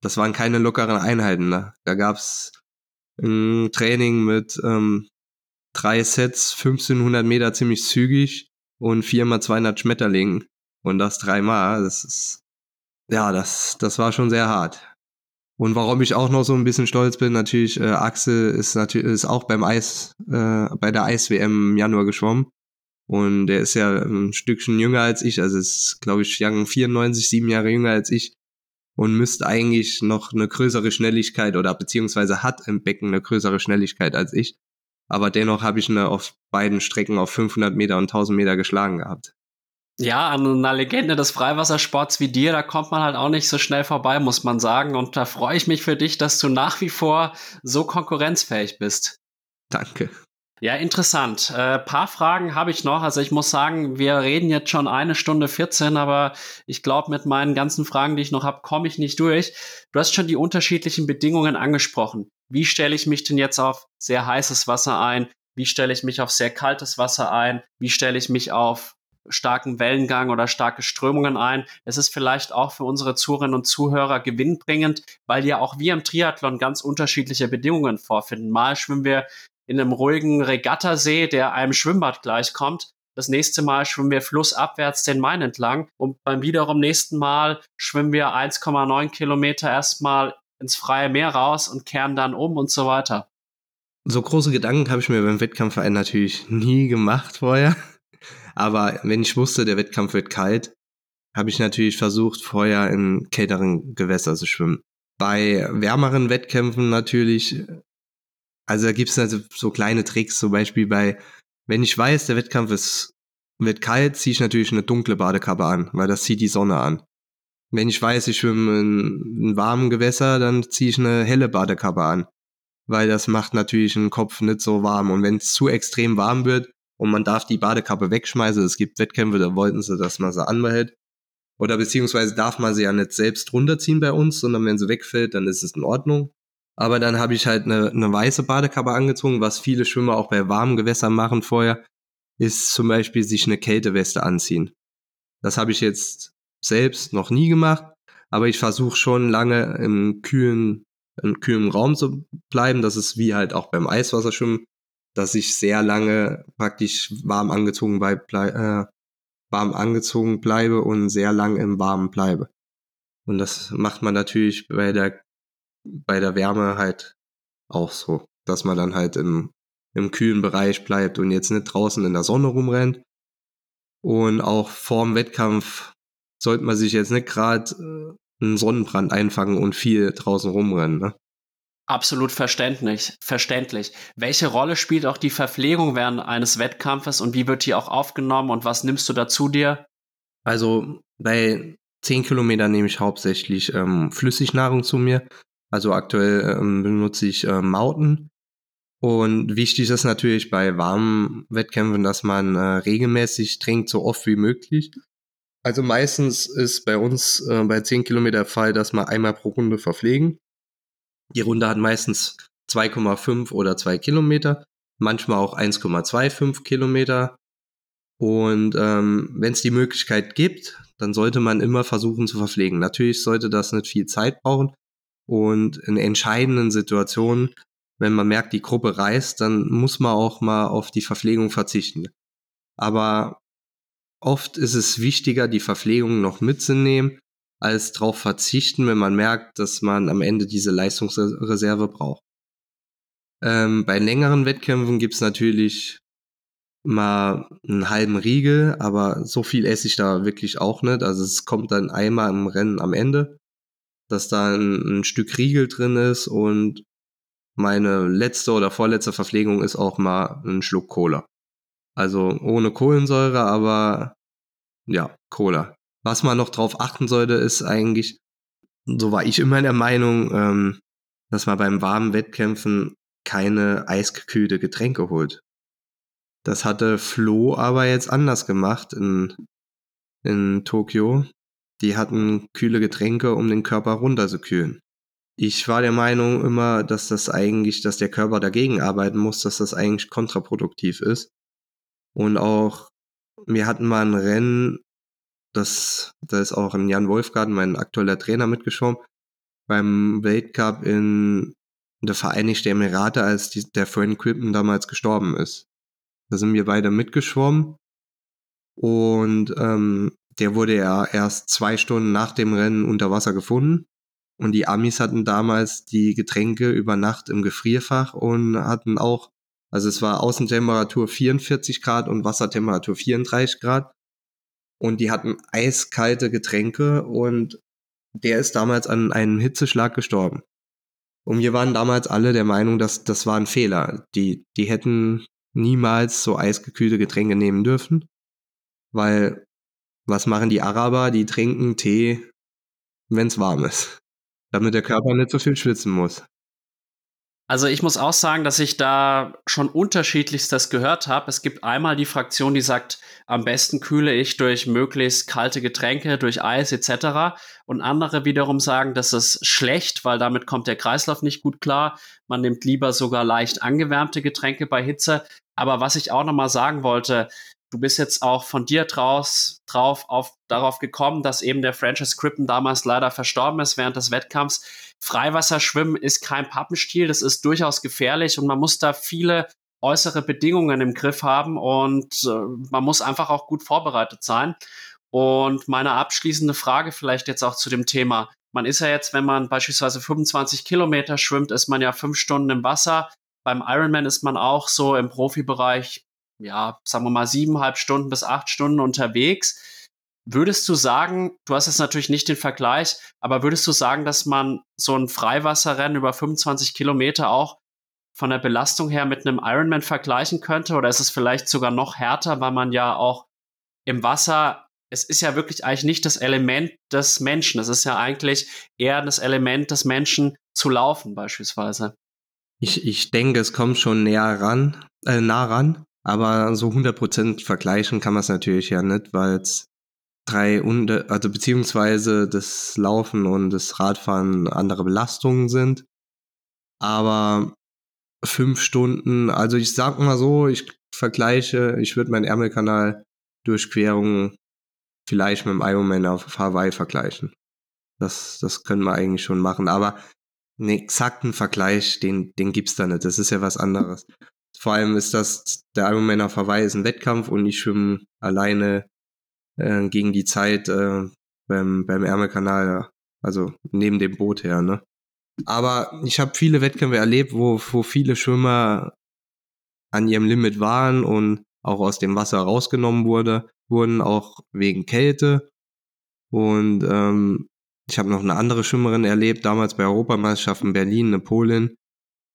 das waren keine lockeren Einheiten. Ne? Da gab's ein Training mit ähm, drei Sets, 1500 Meter ziemlich zügig und viermal 200 Schmetterlingen und das dreimal. Das ist, ja, das, das war schon sehr hart. Und warum ich auch noch so ein bisschen stolz bin, natürlich, äh, Axel ist natürlich ist auch beim Eis, äh, bei der Eis-WM im Januar geschwommen Und der ist ja ein Stückchen jünger als ich, also ist, glaube ich, Young 94, sieben Jahre jünger als ich und müsste eigentlich noch eine größere Schnelligkeit oder beziehungsweise hat im Becken eine größere Schnelligkeit als ich. Aber dennoch habe ich eine auf beiden Strecken auf 500 Meter und 1000 Meter geschlagen gehabt. Ja, an einer Legende des Freiwassersports wie dir, da kommt man halt auch nicht so schnell vorbei, muss man sagen. Und da freue ich mich für dich, dass du nach wie vor so konkurrenzfähig bist. Danke. Ja, interessant. Äh, paar Fragen habe ich noch. Also ich muss sagen, wir reden jetzt schon eine Stunde 14, aber ich glaube, mit meinen ganzen Fragen, die ich noch habe, komme ich nicht durch. Du hast schon die unterschiedlichen Bedingungen angesprochen. Wie stelle ich mich denn jetzt auf sehr heißes Wasser ein? Wie stelle ich mich auf sehr kaltes Wasser ein? Wie stelle ich mich auf starken Wellengang oder starke Strömungen ein. Es ist vielleicht auch für unsere Zuhörerinnen und Zuhörer gewinnbringend, weil ja auch wir im Triathlon ganz unterschiedliche Bedingungen vorfinden. Mal schwimmen wir in einem ruhigen Regattasee, der einem Schwimmbad gleichkommt. Das nächste Mal schwimmen wir flussabwärts den Main entlang und beim wiederum nächsten Mal schwimmen wir 1,9 Kilometer erstmal ins freie Meer raus und kehren dann um und so weiter. So große Gedanken habe ich mir beim Wettkampfverein natürlich nie gemacht vorher. Aber wenn ich wusste, der Wettkampf wird kalt, habe ich natürlich versucht, vorher in kälteren Gewässer zu schwimmen. Bei wärmeren Wettkämpfen natürlich also da gibt es also so kleine Tricks, zum Beispiel bei, wenn ich weiß, der Wettkampf ist, wird kalt, ziehe ich natürlich eine dunkle Badekappe an, weil das zieht die Sonne an. Wenn ich weiß, ich schwimme in, in warmen Gewässer, dann ziehe ich eine helle Badekappe an, weil das macht natürlich den Kopf nicht so warm. Und wenn es zu extrem warm wird und man darf die Badekappe wegschmeißen, es gibt Wettkämpfe, da wollten sie, dass man sie anbehält, oder beziehungsweise darf man sie ja nicht selbst runterziehen bei uns, sondern wenn sie wegfällt, dann ist es in Ordnung. Aber dann habe ich halt eine, eine weiße Badekappe angezogen, was viele Schwimmer auch bei warmen Gewässern machen vorher, ist zum Beispiel sich eine Kälteweste anziehen. Das habe ich jetzt selbst noch nie gemacht, aber ich versuche schon lange im kühlen, im kühlen Raum zu bleiben. Das ist wie halt auch beim Eiswasserschwimmen, dass ich sehr lange praktisch warm angezogen, bei, äh, warm angezogen bleibe und sehr lang im Warmen bleibe. Und das macht man natürlich bei der bei der Wärme halt auch so, dass man dann halt im, im kühlen Bereich bleibt und jetzt nicht draußen in der Sonne rumrennt. Und auch vorm Wettkampf sollte man sich jetzt nicht gerade äh, einen Sonnenbrand einfangen und viel draußen rumrennen. Ne? Absolut verständlich, verständlich. Welche Rolle spielt auch die Verpflegung während eines Wettkampfes und wie wird die auch aufgenommen und was nimmst du dazu dir? Also bei 10 Kilometern nehme ich hauptsächlich ähm, Flüssignahrung zu mir. Also aktuell ähm, benutze ich äh, Mauten. Und wichtig ist natürlich bei warmen Wettkämpfen, dass man äh, regelmäßig trinkt, so oft wie möglich. Also meistens ist bei uns äh, bei 10 Kilometer Fall, dass wir einmal pro Runde verpflegen. Die Runde hat meistens 2,5 oder 2 Kilometer, manchmal auch 1,25 Kilometer. Und ähm, wenn es die Möglichkeit gibt, dann sollte man immer versuchen zu verpflegen. Natürlich sollte das nicht viel Zeit brauchen, und in entscheidenden Situationen, wenn man merkt, die Gruppe reist, dann muss man auch mal auf die Verpflegung verzichten. Aber oft ist es wichtiger, die Verpflegung noch mitzunehmen, als darauf verzichten, wenn man merkt, dass man am Ende diese Leistungsreserve braucht. Ähm, bei längeren Wettkämpfen gibt's natürlich mal einen halben Riegel, aber so viel esse ich da wirklich auch nicht. Also es kommt dann einmal im Rennen am Ende dass da ein, ein Stück Riegel drin ist und meine letzte oder vorletzte Verpflegung ist auch mal ein Schluck Cola. Also ohne Kohlensäure, aber ja, Cola. Was man noch drauf achten sollte, ist eigentlich, so war ich immer der Meinung, ähm, dass man beim warmen Wettkämpfen keine eisgekühlte Getränke holt. Das hatte Flo aber jetzt anders gemacht in, in Tokio. Die hatten kühle Getränke, um den Körper runterzukühlen. Ich war der Meinung immer, dass das eigentlich, dass der Körper dagegen arbeiten muss, dass das eigentlich kontraproduktiv ist. Und auch, wir hatten mal ein Rennen, das, da ist auch ein Jan Wolfgarten, mein aktueller Trainer, mitgeschwommen, beim Weltcup in der Vereinigten Emirate, als die, der Frank Crippen damals gestorben ist. Da sind wir beide mitgeschwommen und ähm, der wurde ja erst zwei Stunden nach dem Rennen unter Wasser gefunden. Und die Amis hatten damals die Getränke über Nacht im Gefrierfach und hatten auch Also es war Außentemperatur 44 Grad und Wassertemperatur 34 Grad. Und die hatten eiskalte Getränke und der ist damals an einem Hitzeschlag gestorben. Und wir waren damals alle der Meinung, dass das war ein Fehler. Die, die hätten niemals so eisgekühlte Getränke nehmen dürfen, weil was machen die Araber? Die trinken Tee, wenn es warm ist, damit der Körper nicht so viel schwitzen muss. Also ich muss auch sagen, dass ich da schon unterschiedlichstes gehört habe. Es gibt einmal die Fraktion, die sagt, am besten kühle ich durch möglichst kalte Getränke, durch Eis etc. Und andere wiederum sagen, das ist schlecht, weil damit kommt der Kreislauf nicht gut klar. Man nimmt lieber sogar leicht angewärmte Getränke bei Hitze. Aber was ich auch noch mal sagen wollte, du bist jetzt auch von dir draus, drauf auf, darauf gekommen, dass eben der Francis Crippen damals leider verstorben ist während des Wettkampfs. Freiwasserschwimmen ist kein Pappenstiel, das ist durchaus gefährlich und man muss da viele äußere Bedingungen im Griff haben und äh, man muss einfach auch gut vorbereitet sein. Und meine abschließende Frage vielleicht jetzt auch zu dem Thema. Man ist ja jetzt, wenn man beispielsweise 25 Kilometer schwimmt, ist man ja fünf Stunden im Wasser. Beim Ironman ist man auch so im Profibereich, ja, sagen wir mal siebeneinhalb Stunden bis acht Stunden unterwegs. Würdest du sagen, du hast jetzt natürlich nicht den Vergleich, aber würdest du sagen, dass man so ein Freiwasserrennen über 25 Kilometer auch von der Belastung her mit einem Ironman vergleichen könnte? Oder ist es vielleicht sogar noch härter, weil man ja auch im Wasser, es ist ja wirklich eigentlich nicht das Element des Menschen. Es ist ja eigentlich eher das Element des Menschen zu laufen, beispielsweise. Ich, ich denke, es kommt schon näher ran, äh, nah ran, aber so 100% vergleichen kann man es natürlich ja nicht, weil es drei, unter, also beziehungsweise das Laufen und das Radfahren andere Belastungen sind. Aber fünf Stunden, also ich sag mal so, ich vergleiche, ich würde meinen Ärmelkanal Durchquerung vielleicht mit dem Ironman auf Hawaii vergleichen. Das, das können wir eigentlich schon machen. Aber einen exakten Vergleich, den, den gibt's da nicht. Das ist ja was anderes. Vor allem ist das, der Ironman auf Hawaii ist ein Wettkampf und ich schwimme alleine äh, gegen die Zeit äh, beim, beim Ärmelkanal, also neben dem Boot her, ne? Aber ich habe viele Wettkämpfe erlebt, wo, wo viele Schwimmer an ihrem Limit waren und auch aus dem Wasser rausgenommen wurde, wurden, auch wegen Kälte. Und ähm, ich habe noch eine andere Schwimmerin erlebt, damals bei Europameisterschaften in Berlin, eine Polin,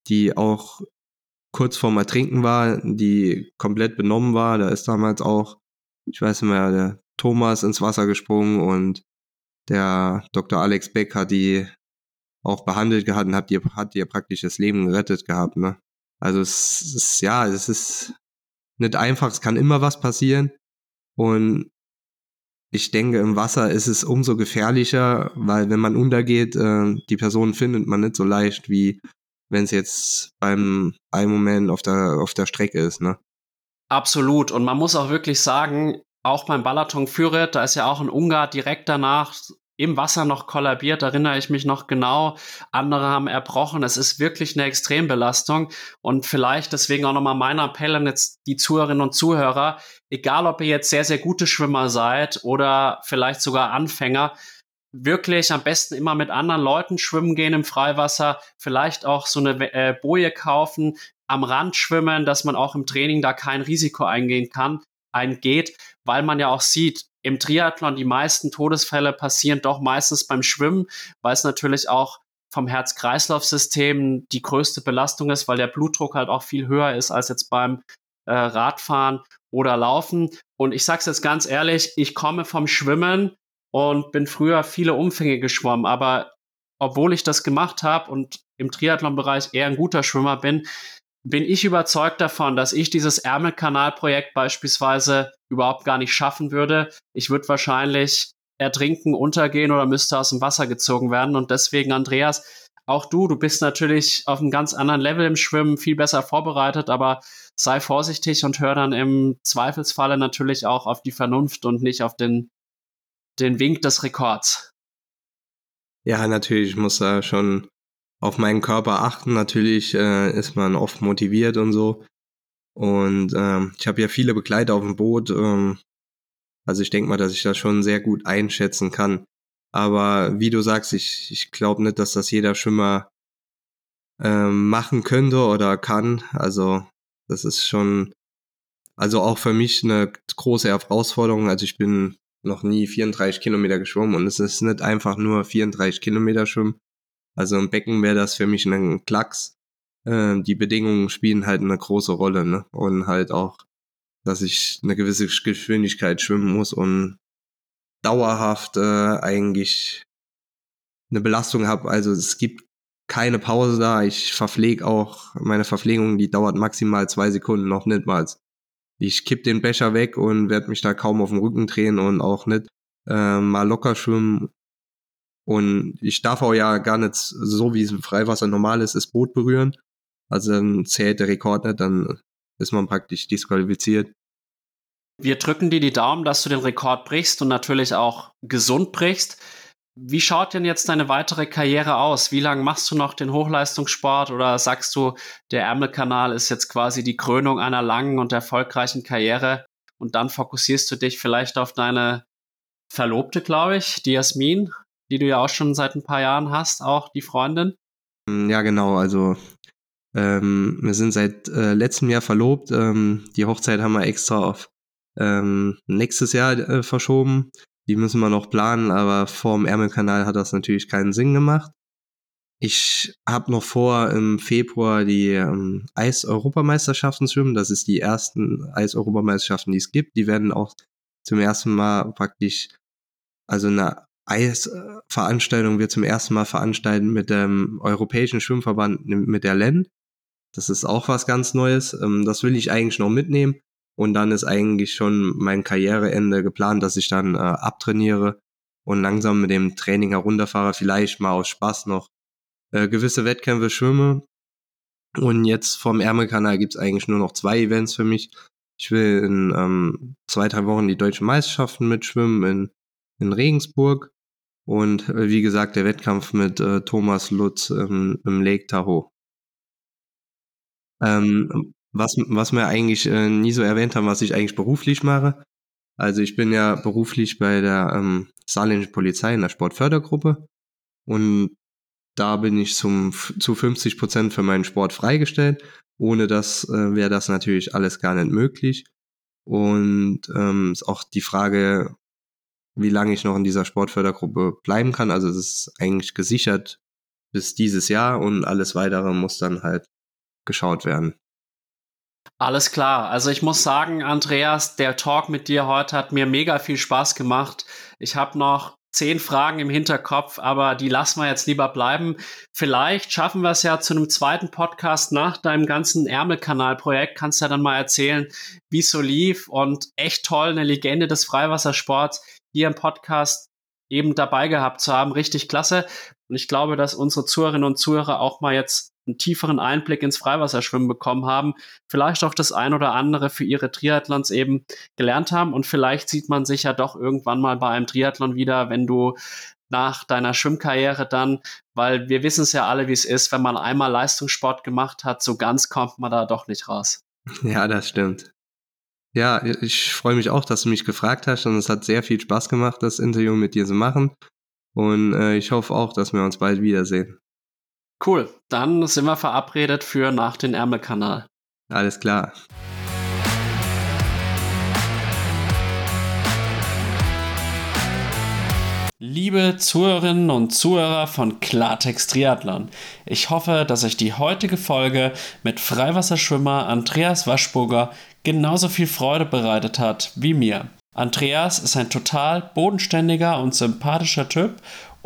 die auch kurz vorm Ertrinken war, die komplett benommen war. Da ist damals auch, ich weiß nicht mehr, der Thomas ins Wasser gesprungen und der Dr. Alex Beck hat die auch behandelt gehabt und hat ihr, hat ihr praktisch das Leben gerettet gehabt. Ne? Also es ist, ja, es ist nicht einfach, es kann immer was passieren. Und ich denke, im Wasser ist es umso gefährlicher, weil wenn man untergeht, äh, die Person findet man nicht so leicht, wie wenn es jetzt beim Ironman auf der, auf der Strecke ist, ne? Absolut. Und man muss auch wirklich sagen, auch beim Balaton Führet, da ist ja auch ein Ungar direkt danach im Wasser noch kollabiert, erinnere ich mich noch genau. Andere haben erbrochen. Es ist wirklich eine Extrembelastung. Und vielleicht deswegen auch nochmal mein Appell an jetzt die Zuhörerinnen und Zuhörer, egal ob ihr jetzt sehr, sehr gute Schwimmer seid oder vielleicht sogar Anfänger, wirklich am besten immer mit anderen Leuten schwimmen gehen im Freiwasser, vielleicht auch so eine äh, Boje kaufen, am Rand schwimmen, dass man auch im Training da kein Risiko eingehen kann, eingeht, weil man ja auch sieht, im Triathlon die meisten Todesfälle passieren doch meistens beim Schwimmen, weil es natürlich auch vom Herz-Kreislauf-System die größte Belastung ist, weil der Blutdruck halt auch viel höher ist als jetzt beim äh, Radfahren oder Laufen. Und ich sag's jetzt ganz ehrlich, ich komme vom Schwimmen und bin früher viele Umfänge geschwommen, aber obwohl ich das gemacht habe und im Triathlon-Bereich eher ein guter Schwimmer bin, bin ich überzeugt davon, dass ich dieses Ärmelkanalprojekt beispielsweise überhaupt gar nicht schaffen würde. Ich würde wahrscheinlich ertrinken, untergehen oder müsste aus dem Wasser gezogen werden. Und deswegen, Andreas, auch du, du bist natürlich auf einem ganz anderen Level im Schwimmen, viel besser vorbereitet, aber sei vorsichtig und hör dann im Zweifelsfalle natürlich auch auf die Vernunft und nicht auf den, den Wink des Rekords. Ja, natürlich, ich muss da schon auf meinen Körper achten. Natürlich äh, ist man oft motiviert und so. Und ähm, ich habe ja viele Begleiter auf dem Boot. Ähm, also ich denke mal, dass ich das schon sehr gut einschätzen kann. Aber wie du sagst, ich, ich glaube nicht, dass das jeder Schwimmer ähm, machen könnte oder kann. Also Das ist schon, also auch für mich eine große Herausforderung. Also ich bin noch nie 34 Kilometer geschwommen und es ist nicht einfach nur 34 Kilometer schwimmen. Also im Becken wäre das für mich ein Klacks. Äh, die Bedingungen spielen halt eine große Rolle, ne? Und halt auch, dass ich eine gewisse Geschwindigkeit schwimmen muss und dauerhaft äh, eigentlich eine Belastung habe. Also es gibt keine Pause da. Ich verpflege auch meine Verpflegung, die dauert maximal zwei Sekunden, noch nicht mal. Ich kipp den Becher weg und werde mich da kaum auf den Rücken drehen und auch nicht äh, mal locker schwimmen. Und ich darf auch ja gar nicht, so wie es im Freiwasser normal ist, das Boot berühren. Also dann zählt der Rekord nicht, dann ist man praktisch disqualifiziert. Wir drücken dir die Daumen, dass du den Rekord brichst und natürlich auch gesund brichst. Wie schaut denn jetzt deine weitere Karriere aus? Wie lange machst du noch den Hochleistungssport oder sagst du, der Ärmelkanal ist jetzt quasi die Krönung einer langen und erfolgreichen Karriere und dann fokussierst du dich vielleicht auf deine Verlobte, glaube ich, die Jasmin, die du ja auch schon seit ein paar Jahren hast, auch die Freundin? Ja, genau. Also ähm, wir sind seit äh, letztem Jahr verlobt. Ähm, die Hochzeit haben wir extra auf ähm, nächstes Jahr äh, verschoben. Die müssen wir noch planen, aber vorm Ärmelkanal hat das natürlich keinen Sinn gemacht. Ich habe noch vor, im Februar die ähm, Eis-Europameisterschaften zu schwimmen. Das ist die ersten Eis-Europameisterschaften, die es gibt. Die werden auch zum ersten Mal praktisch, also eine Eisveranstaltung wird zum ersten Mal veranstalten mit dem Europäischen Schwimmverband, mit der LEN. Das ist auch was ganz Neues. Ähm, das will ich eigentlich noch mitnehmen. Und dann ist eigentlich schon mein Karriereende geplant, dass ich dann äh, abtrainiere und langsam mit dem Training herunterfahre, vielleicht mal aus Spaß noch äh, gewisse Wettkämpfe schwimme. Und jetzt vom Ärmelkanal gibt's eigentlich nur noch zwei Events für mich. Ich will in ähm, zwei, drei Wochen die deutschen Meisterschaften mitschwimmen in, in Regensburg. Und äh, wie gesagt, der Wettkampf mit äh, Thomas Lutz ähm, im Lake Tahoe. Ähm, was, was wir eigentlich äh, nie so erwähnt haben, was ich eigentlich beruflich mache. Also ich bin ja beruflich bei der ähm, saarländischen Polizei in der Sportfördergruppe und da bin ich zum, zu 50 Prozent für meinen Sport freigestellt. Ohne das äh, wäre das natürlich alles gar nicht möglich. Und ähm, ist auch die Frage, wie lange ich noch in dieser Sportfördergruppe bleiben kann. Also es ist eigentlich gesichert bis dieses Jahr und alles weitere muss dann halt geschaut werden. Alles klar. Also ich muss sagen, Andreas, der Talk mit dir heute hat mir mega viel Spaß gemacht. Ich habe noch zehn Fragen im Hinterkopf, aber die lassen wir jetzt lieber bleiben. Vielleicht schaffen wir es ja zu einem zweiten Podcast nach deinem ganzen Ärmelkanal-Projekt. Kannst du ja dann mal erzählen, wie es so lief und echt toll, eine Legende des Freiwassersports hier im Podcast eben dabei gehabt zu haben. Richtig klasse. Und ich glaube, dass unsere Zuhörerinnen und Zuhörer auch mal jetzt einen tieferen Einblick ins Freiwasserschwimmen bekommen haben, vielleicht auch das ein oder andere für ihre Triathlons eben gelernt haben und vielleicht sieht man sich ja doch irgendwann mal bei einem Triathlon wieder, wenn du nach deiner Schwimmkarriere dann, weil wir wissen es ja alle, wie es ist, wenn man einmal Leistungssport gemacht hat, so ganz kommt man da doch nicht raus. Ja, das stimmt. Ja, ich freue mich auch, dass du mich gefragt hast und es hat sehr viel Spaß gemacht, das Interview mit dir zu machen. Und äh, ich hoffe auch, dass wir uns bald wiedersehen. Cool, dann sind wir verabredet für nach den Ärmelkanal. Alles klar. Liebe Zuhörerinnen und Zuhörer von Klartext Triathlon, ich hoffe, dass euch die heutige Folge mit Freiwasserschwimmer Andreas Waschburger genauso viel Freude bereitet hat wie mir. Andreas ist ein total bodenständiger und sympathischer Typ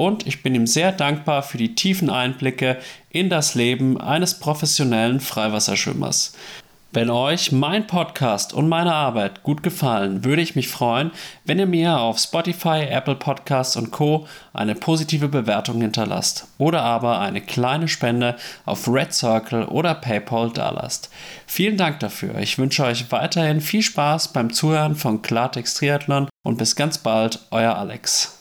und ich bin ihm sehr dankbar für die tiefen Einblicke in das Leben eines professionellen Freiwasserschwimmers. Wenn euch mein Podcast und meine Arbeit gut gefallen, würde ich mich freuen, wenn ihr mir auf Spotify, Apple Podcasts und Co. eine positive Bewertung hinterlasst oder aber eine kleine Spende auf Red Circle oder PayPal dalasst. Vielen Dank dafür. Ich wünsche euch weiterhin viel Spaß beim Zuhören von Klartext Triathlon und bis ganz bald, euer Alex.